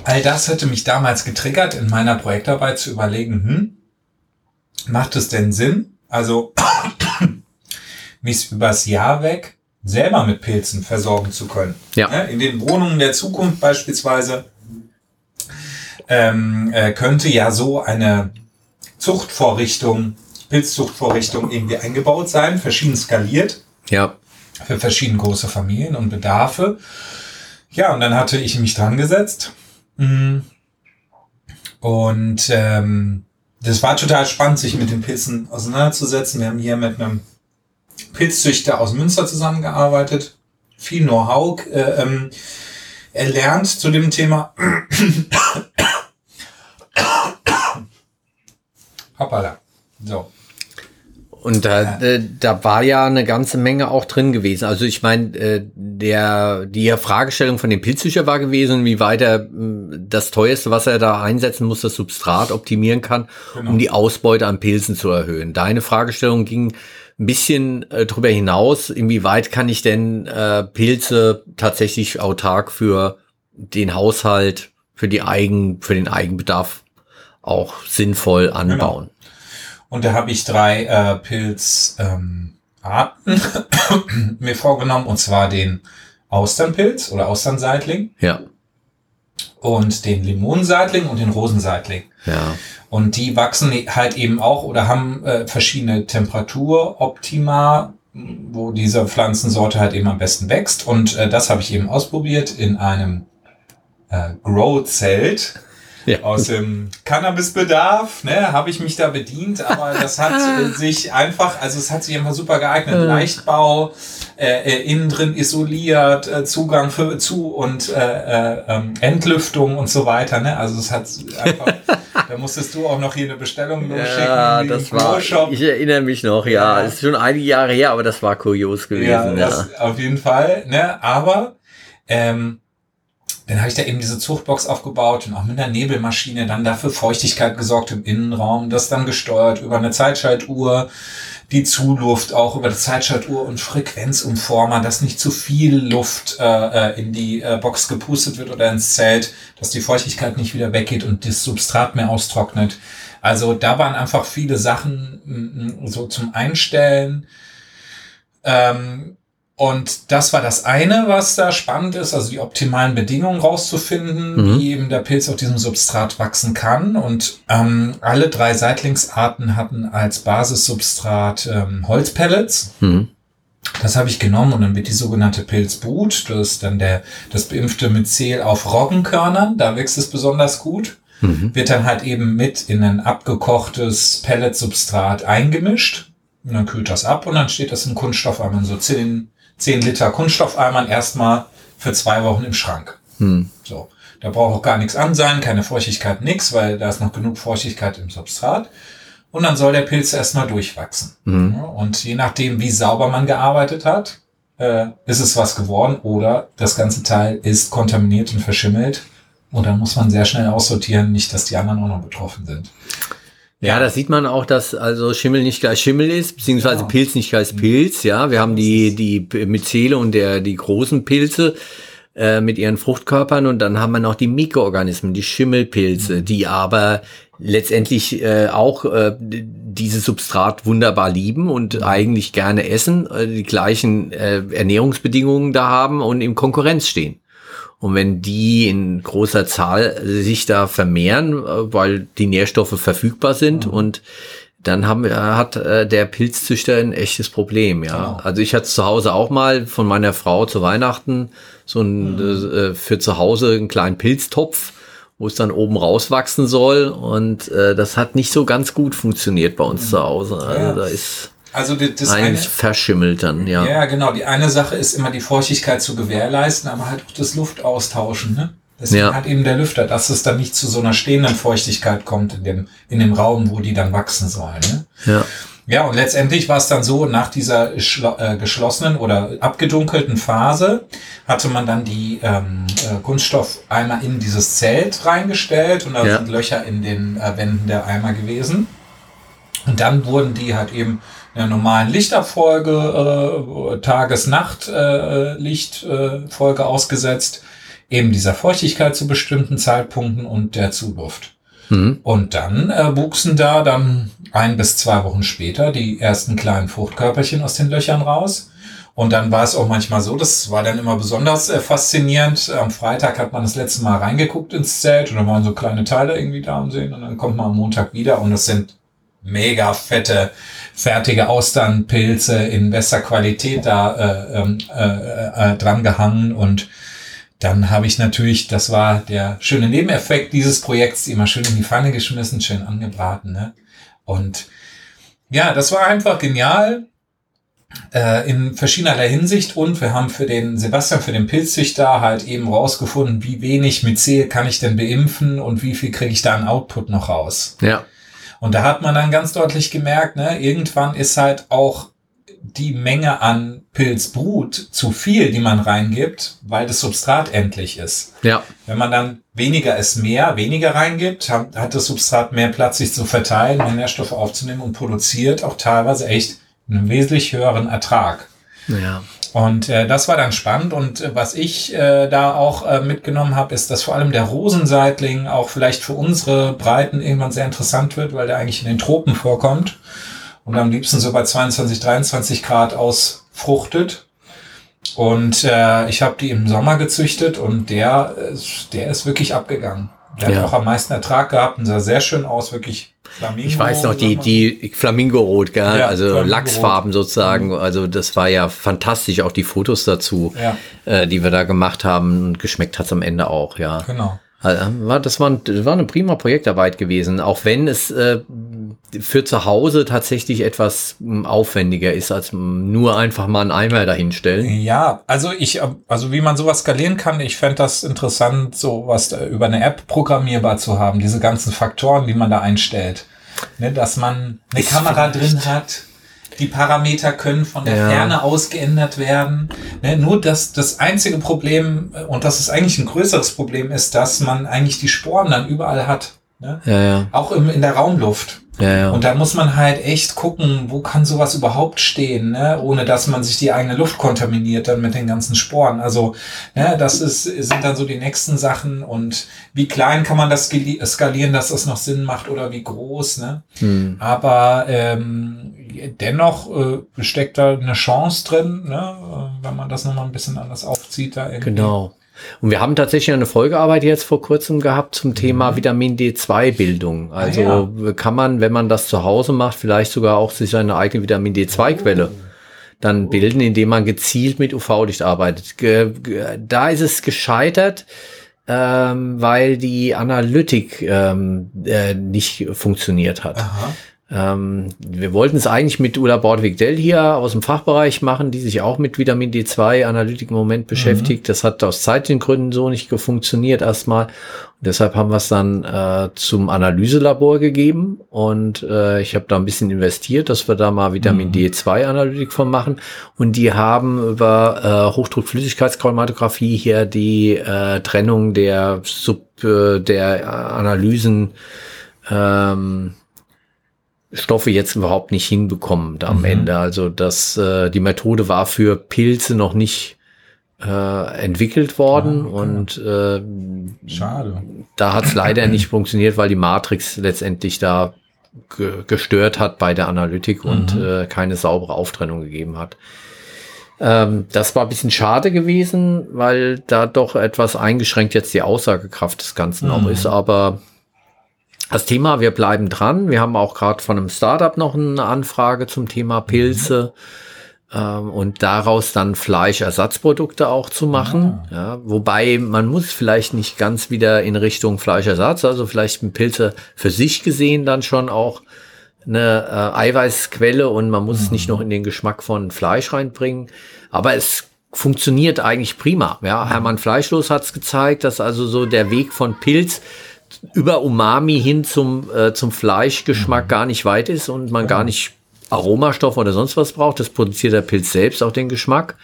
all das hätte mich damals getriggert, in meiner Projektarbeit zu überlegen, hm, macht es denn Sinn? Also *coughs* mich übers Jahr weg selber mit Pilzen versorgen zu können. Ja. Ne? In den Wohnungen der Zukunft beispielsweise ähm, äh, könnte ja so eine Zuchtvorrichtung, Pilzzuchtvorrichtung irgendwie eingebaut sein, verschieden skaliert. Ja. Für verschiedene große Familien und Bedarfe. Ja, und dann hatte ich mich dran gesetzt. Mhm. Und ähm, das war total spannend, sich mit den Pilzen auseinanderzusetzen. Wir haben hier mit einem Pilzzüchter aus Münster zusammengearbeitet. Viel Know-how äh, ähm, erlernt zu dem Thema. Hoppala. So. Und da, äh, da war ja eine ganze Menge auch drin gewesen. Also ich meine, äh, der die Fragestellung von dem Pilzsücher war gewesen, wie weit er das teuerste, was er da einsetzen muss, das Substrat optimieren kann, genau. um die Ausbeute an Pilzen zu erhöhen. Deine Fragestellung ging ein bisschen äh, darüber hinaus, inwieweit kann ich denn äh, Pilze tatsächlich autark für den Haushalt, für die Eigen, für den Eigenbedarf auch sinnvoll genau. anbauen. Genau. Und da habe ich drei äh, Pilzarten ähm, *coughs* mir vorgenommen, und zwar den Austernpilz oder Austernseitling. Ja. Und den Limonenseitling und den Rosenseitling. Ja. Und die wachsen halt eben auch oder haben äh, verschiedene Temperaturoptima, wo diese Pflanzensorte halt eben am besten wächst. Und äh, das habe ich eben ausprobiert in einem äh, Grow-Zelt ja. aus dem Cannabisbedarf, ne, habe ich mich da bedient, aber das hat *laughs* äh, sich einfach, also es hat sich einfach super geeignet. Mhm. Leichtbau, äh, äh, innen drin isoliert, äh, Zugang für zu und äh, äh, ähm, Entlüftung und so weiter, ne? Also es hat einfach, *laughs* da musstest du auch noch hier eine Bestellung losschicken. Ja, das war, ich erinnere mich noch, ja, ja. ist schon einige Jahre her, aber das war kurios gewesen. Ja, das ja. auf jeden Fall, ne? Aber ähm, dann habe ich da eben diese Zuchtbox aufgebaut und auch mit einer Nebelmaschine dann dafür Feuchtigkeit gesorgt im Innenraum, das dann gesteuert über eine Zeitschaltuhr, die Zuluft auch über die Zeitschaltuhr und Frequenzumformer, dass nicht zu viel Luft äh, äh, in die äh, Box gepustet wird oder ins Zelt, dass die Feuchtigkeit nicht wieder weggeht und das Substrat mehr austrocknet. Also da waren einfach viele Sachen so zum Einstellen. Ähm, und das war das eine, was da spannend ist, also die optimalen Bedingungen rauszufinden, mhm. wie eben der Pilz auf diesem Substrat wachsen kann. Und ähm, alle drei Seitlingsarten hatten als Basissubstrat ähm, Holzpellets. Mhm. Das habe ich genommen und dann wird die sogenannte Pilzbrut, das ist dann der, das beimpfte Myzel auf Roggenkörnern, da wächst es besonders gut. Mhm. Wird dann halt eben mit in ein abgekochtes Pelletsubstrat eingemischt. Und dann kühlt das ab und dann steht das im Kunststoffeimer, so 10 10 Liter Kunststoffeimern erstmal für zwei Wochen im Schrank. Hm. So. Da braucht auch gar nichts an sein, keine Feuchtigkeit, nix, weil da ist noch genug Feuchtigkeit im Substrat. Und dann soll der Pilz erstmal durchwachsen. Mhm. Und je nachdem, wie sauber man gearbeitet hat, äh, ist es was geworden oder das ganze Teil ist kontaminiert und verschimmelt. Und dann muss man sehr schnell aussortieren, nicht, dass die anderen auch noch betroffen sind. Ja, da sieht man auch, dass also Schimmel nicht gleich Schimmel ist, beziehungsweise genau. Pilz nicht gleich Pilz. Ja, wir haben die, die Myzele und der, die großen Pilze äh, mit ihren Fruchtkörpern und dann haben wir noch die Mikroorganismen, die Schimmelpilze, mhm. die aber letztendlich äh, auch äh, dieses Substrat wunderbar lieben und mhm. eigentlich gerne essen, äh, die gleichen äh, Ernährungsbedingungen da haben und in Konkurrenz stehen. Und wenn die in großer Zahl sich da vermehren, äh, weil die Nährstoffe verfügbar sind mhm. und dann haben, hat äh, der Pilzzüchter ein echtes Problem, ja. Genau. Also ich hatte zu Hause auch mal von meiner Frau zu Weihnachten so ein, mhm. äh, für zu Hause einen kleinen Pilztopf, wo es dann oben rauswachsen soll. Und äh, das hat nicht so ganz gut funktioniert bei uns mhm. zu Hause. Also ja. da ist also das eine, verschimmelt dann, ja. Ja, genau. Die eine Sache ist immer die Feuchtigkeit zu gewährleisten, aber halt auch das Luftaustauschen, ne? Deswegen ja. hat eben der Lüfter, dass es dann nicht zu so einer stehenden Feuchtigkeit kommt in dem, in dem Raum, wo die dann wachsen sollen. Ne? Ja. Ja, und letztendlich war es dann so, nach dieser äh, geschlossenen oder abgedunkelten Phase hatte man dann die ähm, äh, Kunststoffeimer in dieses Zelt reingestellt und da ja. sind Löcher in den äh, Wänden der Eimer gewesen. Und dann wurden die halt eben einer normalen Lichtabfolge, äh, Tages-Nacht-Lichtfolge äh, ausgesetzt, eben dieser Feuchtigkeit zu bestimmten Zeitpunkten und der Zuluft. Mhm. Und dann äh, wuchsen da dann ein bis zwei Wochen später die ersten kleinen Fruchtkörperchen aus den Löchern raus. Und dann war es auch manchmal so, das war dann immer besonders äh, faszinierend. Am Freitag hat man das letzte Mal reingeguckt ins Zelt und da waren so kleine Teile irgendwie da am Sehen und dann kommt man am Montag wieder und es sind mega fette, fertige Austernpilze in bester Qualität da äh, ähm, äh, äh, dran gehangen und dann habe ich natürlich, das war der schöne Nebeneffekt dieses Projekts, immer schön in die Pfanne geschmissen, schön angebraten. Ne? Und ja, das war einfach genial äh, in verschiedener Hinsicht und wir haben für den Sebastian, für den Pilzzüchter halt eben rausgefunden, wie wenig Myzel kann ich denn beimpfen und wie viel kriege ich da an Output noch raus. Ja. Und da hat man dann ganz deutlich gemerkt, ne, irgendwann ist halt auch die Menge an Pilzbrut zu viel, die man reingibt, weil das Substrat endlich ist. Ja. Wenn man dann weniger ist mehr, weniger reingibt, hat, hat das Substrat mehr Platz, sich zu verteilen, mehr Nährstoffe aufzunehmen und produziert auch teilweise echt einen wesentlich höheren Ertrag. Ja. Und äh, das war dann spannend. Und äh, was ich äh, da auch äh, mitgenommen habe, ist, dass vor allem der Rosenseitling auch vielleicht für unsere Breiten irgendwann sehr interessant wird, weil der eigentlich in den Tropen vorkommt und am liebsten so bei 22, 23 Grad ausfruchtet. Und äh, ich habe die im Sommer gezüchtet und der, der ist wirklich abgegangen. Der ja. hat auch am meisten Ertrag gehabt und sah sehr schön aus, wirklich Flamingo. Ich weiß noch, die, die Flamingo-Rot, gell? Ja, also Flamingo Lachsfarben sozusagen. Mhm. Also das war ja fantastisch, auch die Fotos dazu, ja. äh, die wir da gemacht haben. Und geschmeckt hat's am Ende auch, ja. Genau. Also, das, war, das war eine prima Projektarbeit gewesen, auch wenn es äh, für zu Hause tatsächlich etwas hm, aufwendiger ist, als nur einfach mal einen Eimer dahinstellen. Ja, also ich, also wie man sowas skalieren kann, ich fände das interessant, sowas über eine App programmierbar zu haben, diese ganzen Faktoren, die man da einstellt. Ne, dass man eine ist Kamera drin hat, Die Parameter können von der ja. Ferne aus geändert werden. Ne, nur das, das einzige Problem, und das ist eigentlich ein größeres Problem, ist, dass man eigentlich die Sporen dann überall hat. Ne? Ja, ja. Auch im, in der Raumluft. Ja, ja. Und da muss man halt echt gucken, wo kann sowas überhaupt stehen, ne? ohne dass man sich die eigene Luft kontaminiert dann mit den ganzen Sporen. Also ne, das ist, sind dann so die nächsten Sachen und wie klein kann man das skalieren, dass das noch Sinn macht oder wie groß. Ne? Hm. Aber ähm, dennoch äh, steckt da eine Chance drin, ne? wenn man das nochmal ein bisschen anders aufzieht. Da irgendwie. Genau. Und wir haben tatsächlich eine Folgearbeit jetzt vor kurzem gehabt zum Thema mhm. Vitamin D2-Bildung. Also ah, ja. kann man, wenn man das zu Hause macht, vielleicht sogar auch sich eine eigene Vitamin D2-Quelle oh. dann bilden, indem man gezielt mit UV-Licht arbeitet. Da ist es gescheitert, ähm, weil die Analytik ähm, äh, nicht funktioniert hat. Aha. Ähm, wir wollten es eigentlich mit Ulla Bordwig-Dell hier aus dem Fachbereich machen, die sich auch mit Vitamin D2 Analytik im Moment beschäftigt. Mhm. Das hat aus zeitlichen Gründen so nicht funktioniert erstmal. Und deshalb haben wir es dann äh, zum Analyselabor gegeben und äh, ich habe da ein bisschen investiert, dass wir da mal Vitamin mhm. D2 Analytik von machen. Und die haben über äh, Hochdruckflüssigkeitschromatographie hier die äh, Trennung der Sub äh, der Analysen ähm, Stoffe jetzt überhaupt nicht hinbekommen am mhm. Ende. Also das, äh, die Methode war für Pilze noch nicht äh, entwickelt worden ah, okay. und äh, schade. Da hat es leider nicht funktioniert, weil die Matrix letztendlich da ge gestört hat bei der Analytik mhm. und äh, keine saubere Auftrennung gegeben hat. Ähm, das war ein bisschen schade gewesen, weil da doch etwas eingeschränkt jetzt die Aussagekraft des Ganzen mhm. auch ist, aber das Thema, wir bleiben dran. Wir haben auch gerade von einem Startup noch eine Anfrage zum Thema Pilze mhm. ähm, und daraus dann Fleischersatzprodukte auch zu machen. Ah. Ja, wobei man muss vielleicht nicht ganz wieder in Richtung Fleischersatz, also vielleicht ein Pilze für sich gesehen dann schon auch eine äh, Eiweißquelle und man muss mhm. es nicht mhm. noch in den Geschmack von Fleisch reinbringen. Aber es funktioniert eigentlich prima. Ja, Hermann Fleischlos hat es gezeigt, dass also so der Weg von Pilz über Umami hin zum, äh, zum Fleischgeschmack mhm. gar nicht weit ist und man gar nicht Aromastoff oder sonst was braucht. Das produziert der Pilz selbst auch den Geschmack.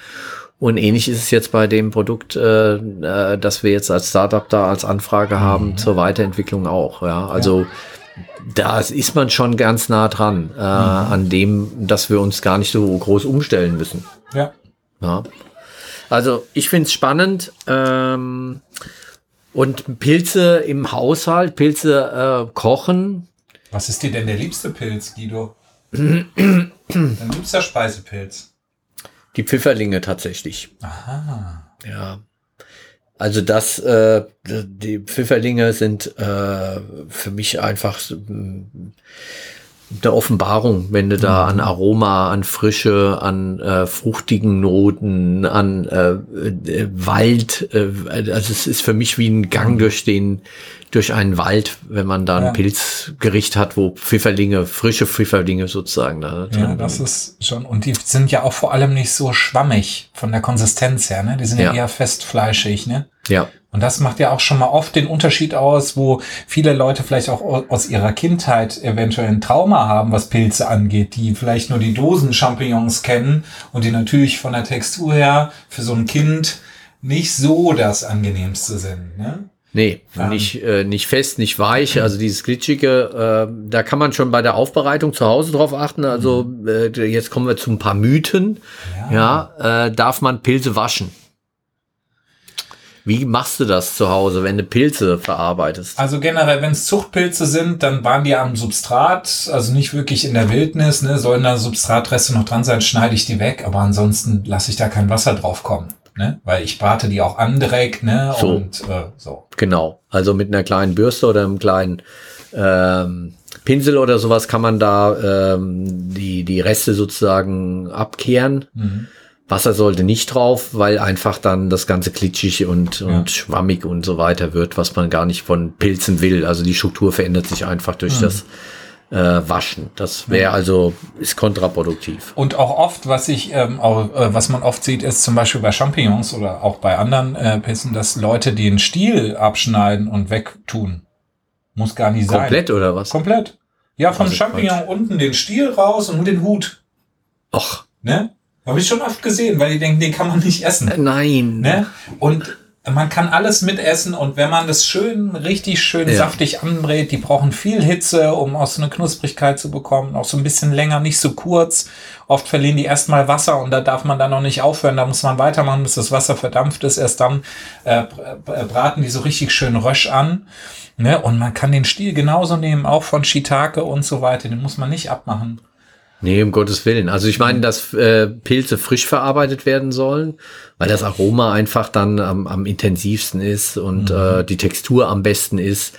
Und ähnlich ist es jetzt bei dem Produkt, äh, äh, das wir jetzt als Startup da als Anfrage haben, mhm. zur Weiterentwicklung auch. Ja, also ja. da ist man schon ganz nah dran äh, mhm. an dem, dass wir uns gar nicht so groß umstellen müssen. Ja. ja. Also ich finde es spannend. Ähm, und Pilze im Haushalt, Pilze äh, kochen. Was ist dir denn der liebste Pilz, Guido? Dein liebster Speisepilz? Die Pfifferlinge tatsächlich. Aha. Ja. Also das, äh, die Pfifferlinge sind äh, für mich einfach der Offenbarung, wenn du da mhm. an Aroma, an Frische, an äh, fruchtigen Noten, an äh, äh, Wald, äh, also es ist für mich wie ein Gang mhm. durch den, durch einen Wald, wenn man da ein ja. Pilzgericht hat, wo Pfifferlinge, frische Pfifferlinge sozusagen da. Ja, das ist schon, und die sind ja auch vor allem nicht so schwammig von der Konsistenz her, ne? Die sind ja, ja eher festfleischig, ne? Ja. Und das macht ja auch schon mal oft den Unterschied aus, wo viele Leute vielleicht auch aus ihrer Kindheit eventuell ein Trauma haben, was Pilze angeht, die vielleicht nur die Dosen-Champignons kennen und die natürlich von der Textur her für so ein Kind nicht so das angenehmste sind. Ne? Nee, ähm. nicht, äh, nicht fest, nicht weich, also dieses glitschige, äh, da kann man schon bei der Aufbereitung zu Hause drauf achten. Also äh, jetzt kommen wir zu ein paar Mythen. Ja, ja äh, darf man Pilze waschen? Wie machst du das zu Hause, wenn du Pilze verarbeitest? Also generell, wenn es Zuchtpilze sind, dann waren die am Substrat, also nicht wirklich in der Wildnis, ne? sollen da Substratreste noch dran sein, schneide ich die weg, aber ansonsten lasse ich da kein Wasser drauf kommen. Ne? Weil ich brate die auch an direkt, ne? So. Und äh, so. Genau. Also mit einer kleinen Bürste oder einem kleinen ähm, Pinsel oder sowas kann man da ähm, die, die Reste sozusagen abkehren. Mhm. Wasser sollte nicht drauf, weil einfach dann das Ganze klitschig und, und ja. schwammig und so weiter wird, was man gar nicht von Pilzen will. Also die Struktur verändert sich einfach durch mhm. das äh, Waschen. Das wäre also, ist kontraproduktiv. Und auch oft, was ich, ähm, auch, äh, was man oft sieht, ist zum Beispiel bei Champignons oder auch bei anderen äh, Pilzen, dass Leute den Stiel abschneiden und wegtun. Muss gar nicht sein. Komplett oder was? Komplett. Ja, vom also Champignon Quatsch. unten den Stiel raus und nur den Hut. Och. Ne? Habe ich schon oft gesehen, weil die denken, den kann man nicht essen. Äh, nein. Ne? Und man kann alles mitessen und wenn man das schön, richtig schön ja. saftig anbrät, die brauchen viel Hitze, um auch so eine Knusprigkeit zu bekommen, auch so ein bisschen länger, nicht so kurz. Oft verlieren die erstmal Wasser und da darf man dann noch nicht aufhören, da muss man weitermachen, bis das Wasser verdampft ist. Erst dann äh, braten die so richtig schön rösch an. Ne? Und man kann den Stiel genauso nehmen, auch von Shiitake und so weiter, den muss man nicht abmachen. Nee, um Gottes Willen. Also ich meine, dass äh, Pilze frisch verarbeitet werden sollen, weil das Aroma einfach dann am, am intensivsten ist und mhm. äh, die Textur am besten ist.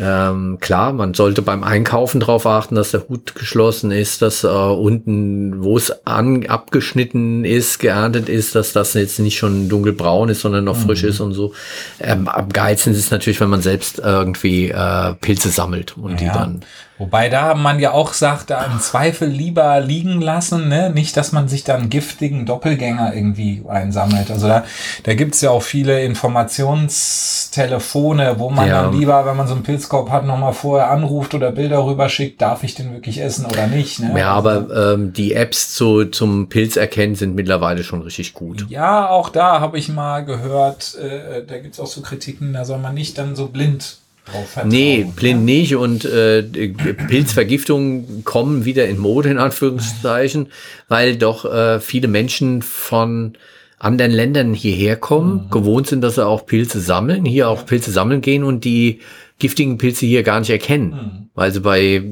Ähm, klar, man sollte beim Einkaufen darauf achten, dass der Hut geschlossen ist, dass äh, unten, wo es an, abgeschnitten ist, geerntet ist, dass das jetzt nicht schon dunkelbraun ist, sondern noch mhm. frisch ist und so. Ähm, am geilsten ist es natürlich, wenn man selbst irgendwie äh, Pilze sammelt und ja. die dann Wobei da man ja auch sagt, da im Zweifel lieber liegen lassen, ne? nicht, dass man sich dann giftigen Doppelgänger irgendwie einsammelt. Also da, da gibt's ja auch viele Informationstelefone, wo man ja. dann lieber, wenn man so einen Pilzkorb hat, nochmal vorher anruft oder Bilder rüberschickt, darf ich den wirklich essen oder nicht. Ne? Ja, aber ähm, die Apps zu, zum Pilzerkennen sind mittlerweile schon richtig gut. Ja, auch da habe ich mal gehört, äh, da gibt's auch so Kritiken, da soll man nicht dann so blind Nee, blind ja? nicht und äh, Pilzvergiftungen kommen wieder in Mode in Anführungszeichen, weil doch äh, viele Menschen von anderen Ländern hierher kommen, mhm. gewohnt sind, dass sie auch Pilze sammeln, hier auch Pilze sammeln gehen und die giftigen Pilze hier gar nicht erkennen, mhm. weil sie bei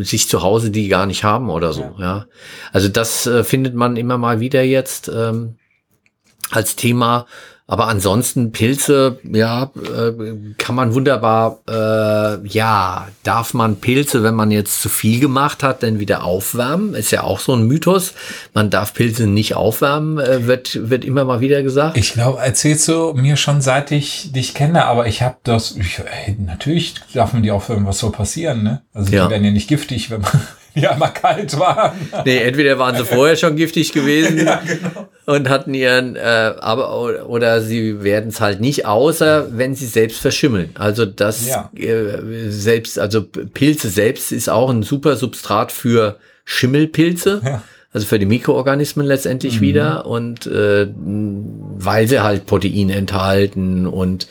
sich zu Hause die gar nicht haben oder so. Ja, ja. also das äh, findet man immer mal wieder jetzt ähm, als Thema aber ansonsten Pilze, ja, äh, kann man wunderbar, äh, ja, darf man Pilze, wenn man jetzt zu viel gemacht hat, dann wieder aufwärmen? Ist ja auch so ein Mythos. Man darf Pilze nicht aufwärmen, äh, wird, wird immer mal wieder gesagt. Ich glaube, erzählst du mir schon seit ich dich kenne, aber ich habe das, ich, natürlich darf man die aufwärmen, was soll passieren, ne? Also die ja. werden ja nicht giftig, wenn man *laughs* die einmal kalt waren. Nee, entweder waren sie vorher schon giftig gewesen *laughs* ja, genau. und hatten ihren, äh, aber oder sie werden es halt nicht, außer wenn sie selbst verschimmeln. Also das ja. äh, selbst, also Pilze selbst ist auch ein super Substrat für Schimmelpilze. Ja. Also für die Mikroorganismen letztendlich mhm. wieder und äh, weil sie halt Proteine enthalten und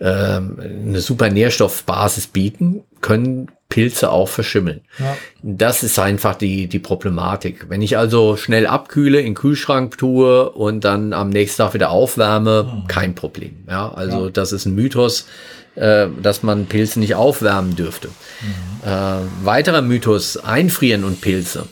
äh, eine super Nährstoffbasis bieten, können Pilze auch verschimmeln. Ja. Das ist einfach die, die Problematik. Wenn ich also schnell abkühle, in den Kühlschrank tue und dann am nächsten Tag wieder aufwärme, mhm. kein Problem. Ja, also ja. das ist ein Mythos, äh, dass man Pilze nicht aufwärmen dürfte. Mhm. Äh, weiterer Mythos, einfrieren und Pilze.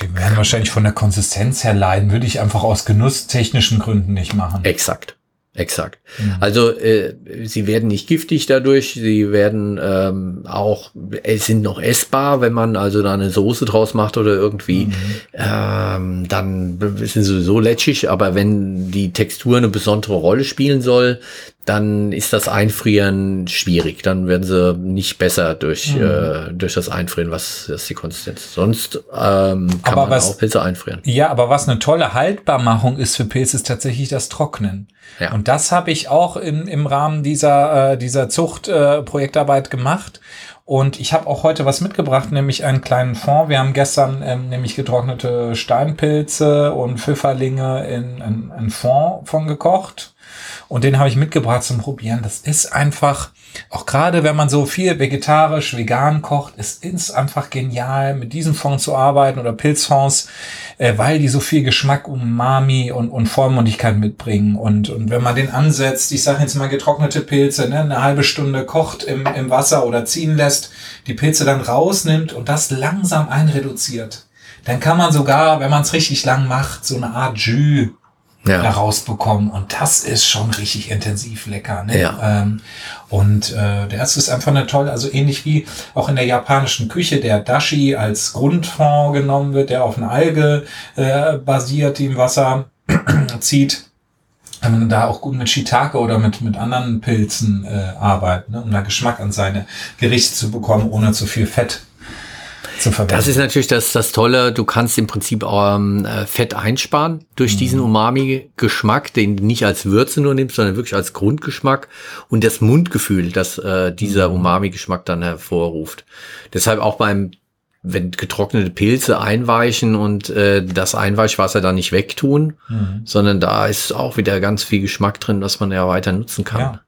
Die werden wahrscheinlich von der Konsistenz her leiden, würde ich einfach aus genusstechnischen Gründen nicht machen. Exakt. Exakt. Mhm. Also äh, sie werden nicht giftig dadurch, sie werden ähm, auch, es sind noch essbar, wenn man also da eine Soße draus macht oder irgendwie, mhm. ähm, dann sind sie sowieso letschig, aber wenn die Textur eine besondere Rolle spielen soll, dann ist das Einfrieren schwierig. Dann werden sie nicht besser durch, mhm. äh, durch das Einfrieren, was ist die Konsistenz. Sonst ähm, kann aber man was, auch Pilze einfrieren. Ja, aber was eine tolle Haltbarmachung ist für Pilze, ist tatsächlich das Trocknen. Ja. Und das habe ich auch im, im Rahmen dieser, äh, dieser Zuchtprojektarbeit äh, gemacht. Und ich habe auch heute was mitgebracht, nämlich einen kleinen Fond. Wir haben gestern ähm, nämlich getrocknete Steinpilze und Pfifferlinge in einen Fond von gekocht. Und den habe ich mitgebracht zum Probieren. Das ist einfach, auch gerade wenn man so viel vegetarisch, vegan kocht, es ist einfach genial, mit diesen Fonds zu arbeiten oder Pilzfonds, äh, weil die so viel Geschmack, Umami und, und Vollmundigkeit mitbringen. Und, und wenn man den ansetzt, ich sage jetzt mal getrocknete Pilze, ne, eine halbe Stunde kocht im, im Wasser oder ziehen lässt, die Pilze dann rausnimmt und das langsam einreduziert, dann kann man sogar, wenn man es richtig lang macht, so eine Art Jus ja. herausbekommen. Und das ist schon richtig intensiv lecker. Ne? Ja. Ähm, und äh, der erste ist einfach eine tolle, also ähnlich wie auch in der japanischen Küche der Dashi als Grundfond genommen wird, der auf eine Alge äh, basiert, die im Wasser *clears throat* zieht. Kann man da auch gut mit Shiitake oder mit, mit anderen Pilzen äh, arbeiten, ne? um da Geschmack an seine Gerichte zu bekommen, ohne zu viel Fett zu verwenden. Das ist natürlich das, das Tolle. Du kannst im Prinzip ähm, äh, Fett einsparen durch mhm. diesen Umami-Geschmack, den du nicht als Würze nur nimmst, sondern wirklich als Grundgeschmack und das Mundgefühl, das äh, dieser mhm. Umami-Geschmack dann hervorruft. Deshalb auch beim wenn getrocknete Pilze einweichen und äh, das Einweichwasser dann nicht wegtun, mhm. sondern da ist auch wieder ganz viel Geschmack drin, was man ja weiter nutzen kann. Ja.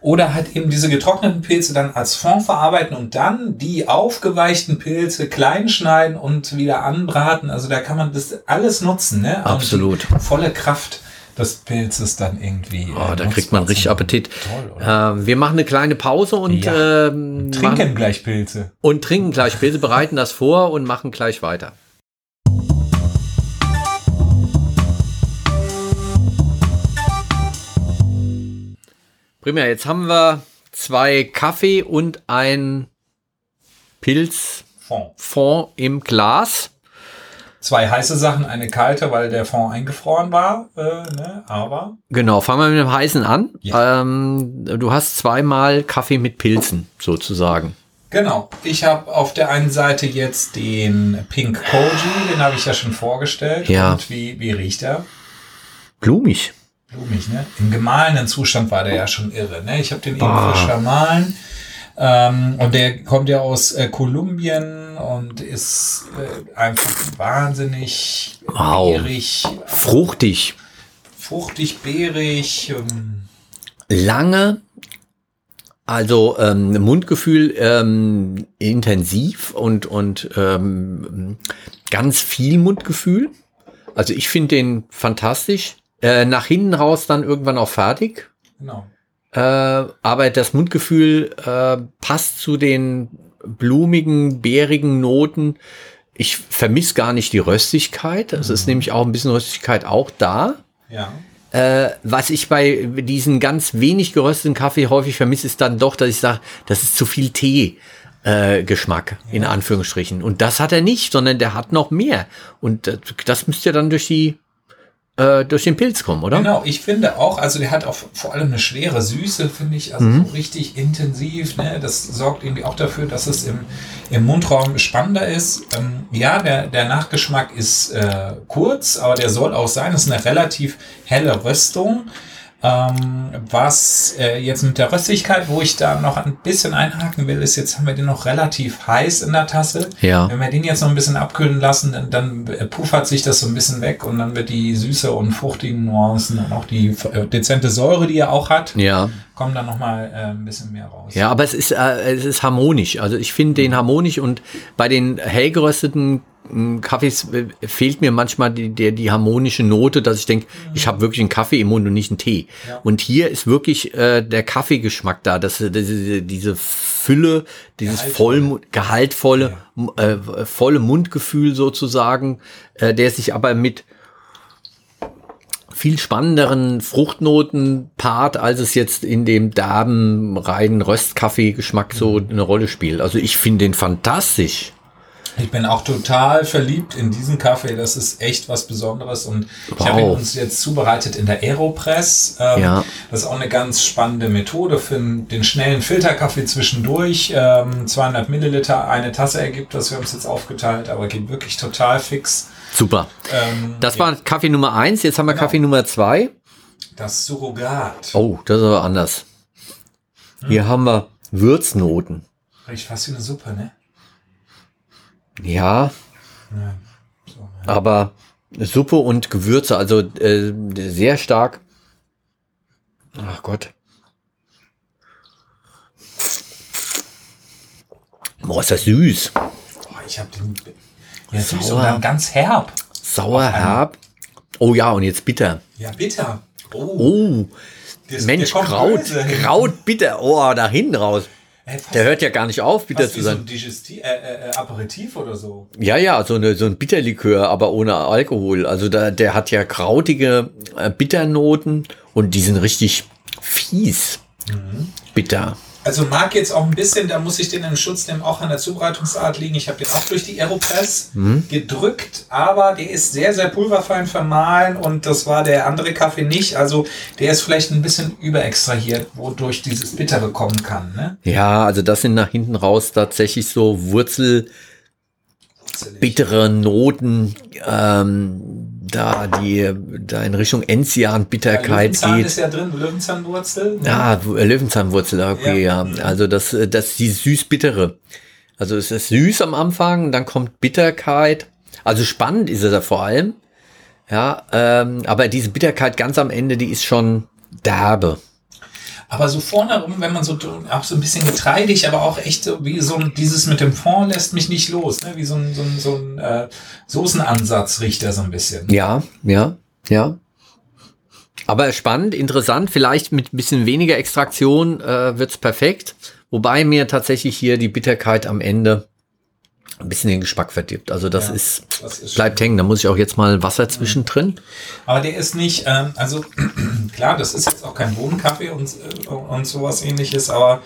Oder halt eben diese getrockneten Pilze dann als Fond verarbeiten und dann die aufgeweichten Pilze klein schneiden und wieder anbraten. Also da kann man das alles nutzen, ne? Absolut. volle Kraft des Pilzes dann irgendwie. Oh, da kriegt man richtig Appetit. Toll, äh, wir machen eine kleine Pause und ja. ähm, trinken machen, gleich Pilze. Und trinken gleich Pilze, bereiten das vor und machen gleich weiter. Prima, jetzt haben wir zwei Kaffee und ein Pilzfond im Glas. Zwei heiße Sachen, eine kalte, weil der Fond eingefroren war, äh, ne? aber. Genau, fangen wir mit dem heißen an. Ja. Ähm, du hast zweimal Kaffee mit Pilzen sozusagen. Genau. Ich habe auf der einen Seite jetzt den Pink Koji, den habe ich ja schon vorgestellt. Ja. Und wie, wie riecht er? Blumig blumig, ne? Im gemahlenen Zustand war der ja schon irre, ne? Ich habe den eben frisch vermahlen. Ähm, und der kommt ja aus äh, Kolumbien und ist äh, einfach wahnsinnig wow. beerig. Fruchtig. Fruchtig, beerig. Ähm. Lange, also ähm, Mundgefühl ähm, intensiv und, und ähm, ganz viel Mundgefühl. Also ich finde den fantastisch. Äh, nach hinten raus dann irgendwann auch fertig. Genau. Äh, aber das Mundgefühl äh, passt zu den blumigen, bärigen Noten. Ich vermisse gar nicht die Röstigkeit. Es mhm. ist nämlich auch ein bisschen Röstigkeit auch da. Ja. Äh, was ich bei diesen ganz wenig gerösteten Kaffee häufig vermisse, ist dann doch, dass ich sage, das ist zu viel Tee. Äh, Geschmack, ja. in Anführungsstrichen. Und das hat er nicht, sondern der hat noch mehr. Und das, das müsst ihr dann durch die äh, durch den Pilz kommen, oder? Genau, ich finde auch, also der hat auch vor allem eine schwere Süße, finde ich, also mhm. so richtig intensiv. Ne? Das sorgt irgendwie auch dafür, dass es im, im Mundraum spannender ist. Ähm, ja, der, der Nachgeschmack ist äh, kurz, aber der soll auch sein. Es ist eine relativ helle Röstung. Ähm, was äh, jetzt mit der Röstigkeit, wo ich da noch ein bisschen einhaken will, ist, jetzt haben wir den noch relativ heiß in der Tasse. Ja. Wenn wir den jetzt noch ein bisschen abkühlen lassen, dann, dann äh, puffert sich das so ein bisschen weg und dann wird die Süße und fruchtigen Nuancen und auch die äh, dezente Säure, die er auch hat, ja. kommen dann nochmal äh, ein bisschen mehr raus. Ja, aber es ist, äh, es ist harmonisch. Also ich finde den harmonisch und bei den hellgerösteten Kaffees äh, fehlt mir manchmal die, die, die harmonische Note, dass ich denke, ich habe wirklich einen Kaffee im Mund und nicht einen Tee. Ja. Und hier ist wirklich äh, der Kaffeegeschmack da, dass äh, diese, diese Fülle, dieses voll, gehaltvolle, ja. äh, volle Mundgefühl sozusagen, äh, der sich aber mit viel spannenderen Fruchtnoten paart, als es jetzt in dem derben, reinen Röstkaffee-Geschmack so mhm. eine Rolle spielt. Also ich finde den fantastisch. Ich bin auch total verliebt in diesen Kaffee. Das ist echt was Besonderes. Und wow. ich habe ihn uns jetzt zubereitet in der Aeropress. Ähm, ja. Das ist auch eine ganz spannende Methode für den schnellen Filterkaffee zwischendurch. Ähm, 200 Milliliter, eine Tasse ergibt das. Wir haben es jetzt aufgeteilt, aber geht wirklich total fix. Super. Ähm, das war Kaffee Nummer eins. Jetzt haben wir genau. Kaffee Nummer zwei. Das Surrogat. Oh, das ist aber anders. Hm. Hier haben wir Würznoten. Riecht fast wie eine Suppe, ne? Ja. ja. So, ja. Aber Suppe und Gewürze, also äh, sehr stark. Ach Gott. Boah, ist das süß. Boah, ich hab den. Ja, Sauer. süß und dann ganz herb. Sauer, herb. Oh ja, und jetzt bitter. Ja, bitter. Oh. oh. Das, Mensch, Kraut, Kraut bitter. Oh, da hinten raus. Hey, der hört ja gar nicht auf, bitter zu sein. So ein Digesti äh, äh, äh, Aperitif oder so. Ja, ja, so, eine, so ein Bitterlikör, aber ohne Alkohol. Also da, der hat ja krautige äh, Bitternoten und die sind richtig fies. Mhm. Bitter. Also mag jetzt auch ein bisschen, da muss ich den im Schutz nehmen, auch an der Zubereitungsart liegen. Ich habe den auch durch die Aeropress mhm. gedrückt, aber der ist sehr, sehr pulverfein vermahlen und das war der andere Kaffee nicht. Also der ist vielleicht ein bisschen überextrahiert, wodurch dieses Bittere kommen kann. Ne? Ja, also das sind nach hinten raus tatsächlich so Wurzel bittere Noten, ähm, da die da in Richtung Enzian-Bitterkeit ja, geht. ist ja drin, Löwenzahnwurzel. Ne? Ja, Löwenzahnwurzel, okay, ja. ja. Also das, das die süß-bittere. Also es ist süß am Anfang, dann kommt Bitterkeit. Also spannend ist es ja vor allem. Ja, ähm, aber diese Bitterkeit ganz am Ende, die ist schon derbe. Aber so vorne rum, wenn man so auch so ein bisschen getreidig, aber auch echt so wie so ein, dieses mit dem Fond lässt mich nicht los, ne? Wie so ein, so ein, so ein äh, Soßenansatz riecht er so ein bisschen. Ja, ja, ja. Aber spannend, interessant, vielleicht mit ein bisschen weniger Extraktion äh, wird's perfekt. Wobei mir tatsächlich hier die Bitterkeit am Ende ein bisschen den Geschmack verdirbt. Also das, Ja, ist, das ist bleibt hängen. Da muss ich auch jetzt mal Wasser zwischendrin. Aber der ist nicht, ähm, also *clears throat* klar, das ist jetzt auch kein Bohnenkaffee und, äh, und sowas ähnliches, aber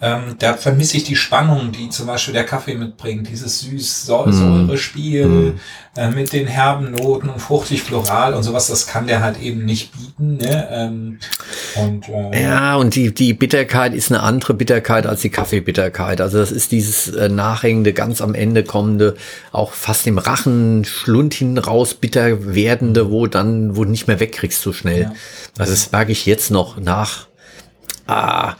ähm, da vermisse ich die Spannung, die zum Beispiel der Kaffee mitbringt. Dieses süß-säure-Spiel äh, mit den herben Noten und fruchtig-floral und sowas, das kann der halt eben nicht bieten. Ne? Ähm, und äh, Ja, und die, die Bitterkeit ist eine andere Bitterkeit als die Kaffeebitterkeit. Also das ist dieses äh, nachhängende, ganz am Ende kommende, auch fast im Rachen, Schlund hin raus bitter werdende, wo dann, wo du nicht mehr wegkriegst so schnell. Ja. Also das merke ich jetzt noch nach. Ah,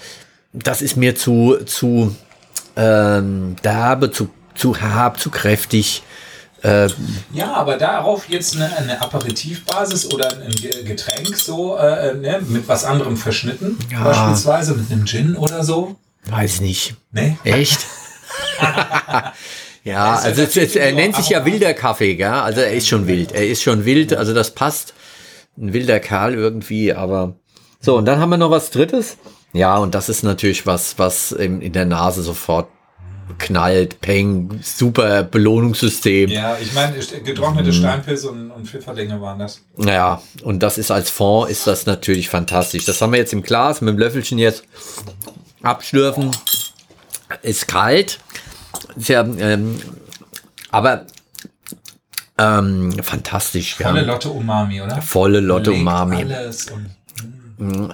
das ist mir zu, zu ähm, derbe, zu, zu herb, zu kräftig. Äh, Ja, aber darauf jetzt eine, eine Aperitivbasis oder ein Ge- Getränk so äh, ne, mit was anderem verschnitten, Ja. beispielsweise mit einem Gin oder so. weiß nicht. Ne? Echt? *laughs* ja, ist also es, er nennt sich ja wilder Kaffee, gell? Also er ist schon wild. Er ist schon wild, also das passt. Ein wilder Kerl irgendwie, aber so, und dann haben wir noch was drittes. Ja, und das ist natürlich was, was in, in der Nase sofort knallt, peng, super Belohnungssystem. Ja, ich meine, getrocknete Steinpilze und, und Pfifferlinge waren das. Naja, und das ist als Fond ist das natürlich fantastisch. Das haben wir jetzt im Glas mit dem Löffelchen jetzt abschlürfen. Ist kalt. Ist ja, ähm, aber ähm, fantastisch. Volle ja. Lotte Umami, oder? Volle Lotte Umami. Alles und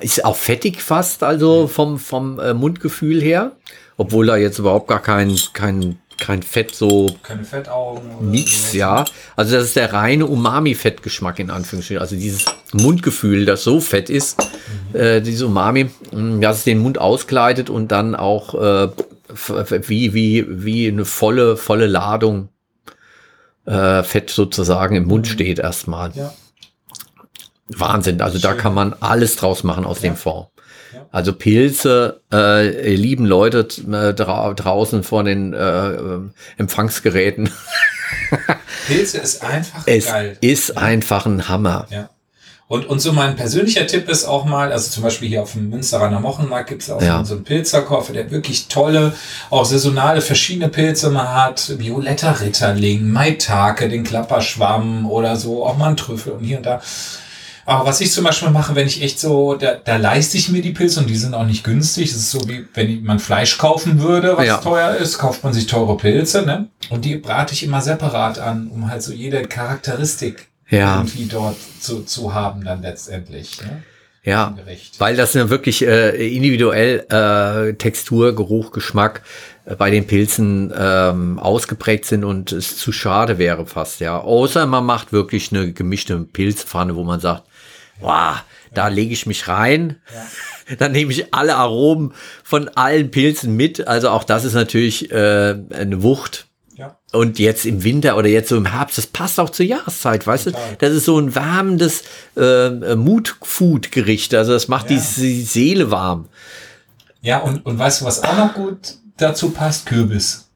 Ist auch fettig fast, also vom, vom äh, Mundgefühl her. Obwohl da jetzt überhaupt gar kein, kein, kein Fett so keine Fettaugen. Nichts, ja. Also das ist der reine Umami-Fettgeschmack in Anführungsstrichen. Also dieses Mundgefühl, das so fett ist, äh, dieses Umami, mh, dass es den Mund auskleidet und dann auch äh, wie, wie, wie eine volle, volle Ladung äh, Fett sozusagen im Mund steht erstmal. Ja. Wahnsinn. Also da Schön. kann man alles draus machen aus dem Fond. Ja. Also Pilze, äh, lieben Leute äh, dra draußen vor den äh, äh, Empfangsgeräten. *laughs* Pilze ist einfach Es geil. ist einfach ein Hammer. Ja. Und, und so mein persönlicher Tipp ist auch mal, also zum Beispiel hier auf dem Münsteraner Mochenmarkt gibt es auch Ja. so einen Pilzerkoffer, der wirklich tolle, auch saisonale verschiedene Pilze mal hat. Violetter Ritterling, Maitake, den Klapperschwamm oder so, auch mal ein Trüffel und hier und da. Aber was ich zum Beispiel mache, wenn ich echt so, da, da leiste ich mir die Pilze und die sind auch nicht günstig. Das ist so wie, wenn man Fleisch kaufen würde, was Ja. teuer ist, kauft man sich teure Pilze, ne? Und die brate ich immer separat an, um halt so jede Charakteristik Ja. irgendwie dort zu, zu haben dann letztendlich. Ne? Ja, weil das ja wirklich äh, individuell äh, Textur, Geruch, Geschmack äh, bei den Pilzen ähm, ausgeprägt sind und es zu schade wäre fast, ja. Außer man macht wirklich eine gemischte Pilzpfanne, wo man sagt, wow, da lege ich mich rein. *laughs* Dann nehme ich alle Aromen von allen Pilzen mit. Also auch das ist natürlich äh, eine Wucht. Ja. Und jetzt im Winter oder jetzt so im Herbst, das passt auch zur Jahreszeit, weißt Total. du? Das ist so ein wärmendes äh, Mood-Food-Gericht. Also das macht Ja. die, die Seele warm. ja, und, und weißt du, was auch noch gut dazu passt? Kürbis.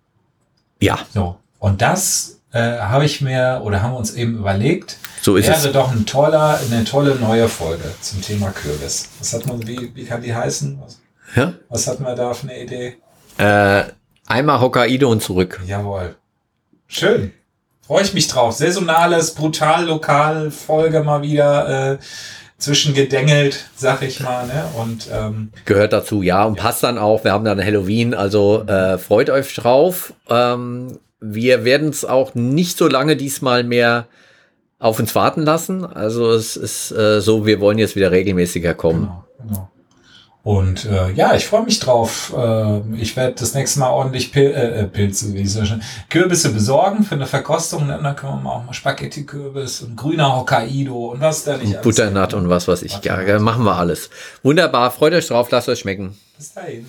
Ja, So. Und das äh, habe ich mir oder haben wir uns eben überlegt, so ist wäre es. doch ein toller, eine tolle neue Folge zum Thema Kürbis. Was hat man, wie, wie kann die heißen? Was, Ja? was hat man da für eine Idee? Äh, einmal Hokkaido und zurück. Jawohl. Schön. Freue ich mich drauf. Saisonales, brutal lokal Folge mal wieder äh, zwischengedengelt, sag ich mal. Ne? Und ähm, Gehört dazu, ja. Und passt dann auch. Wir haben dann Halloween, also äh, freut euch drauf. Ähm, wir werden es auch nicht so lange diesmal mehr auf uns warten lassen. Also es ist äh, so, wir wollen jetzt wieder regelmäßiger kommen. Genau, genau. Und äh, ja, ich freue mich drauf. Äh, ich werde das nächste Mal ordentlich Pil äh, äh, Pilze, wie so schön, Kürbisse besorgen für eine Verkostung. Dann können wir auch mal Spaghetti-Kürbis und grüner Hokkaido und was da nicht Und Butternut und was weiß ich. Ja, machen wir alles. Wunderbar. Freut euch drauf. Lasst euch schmecken. Bis dahin.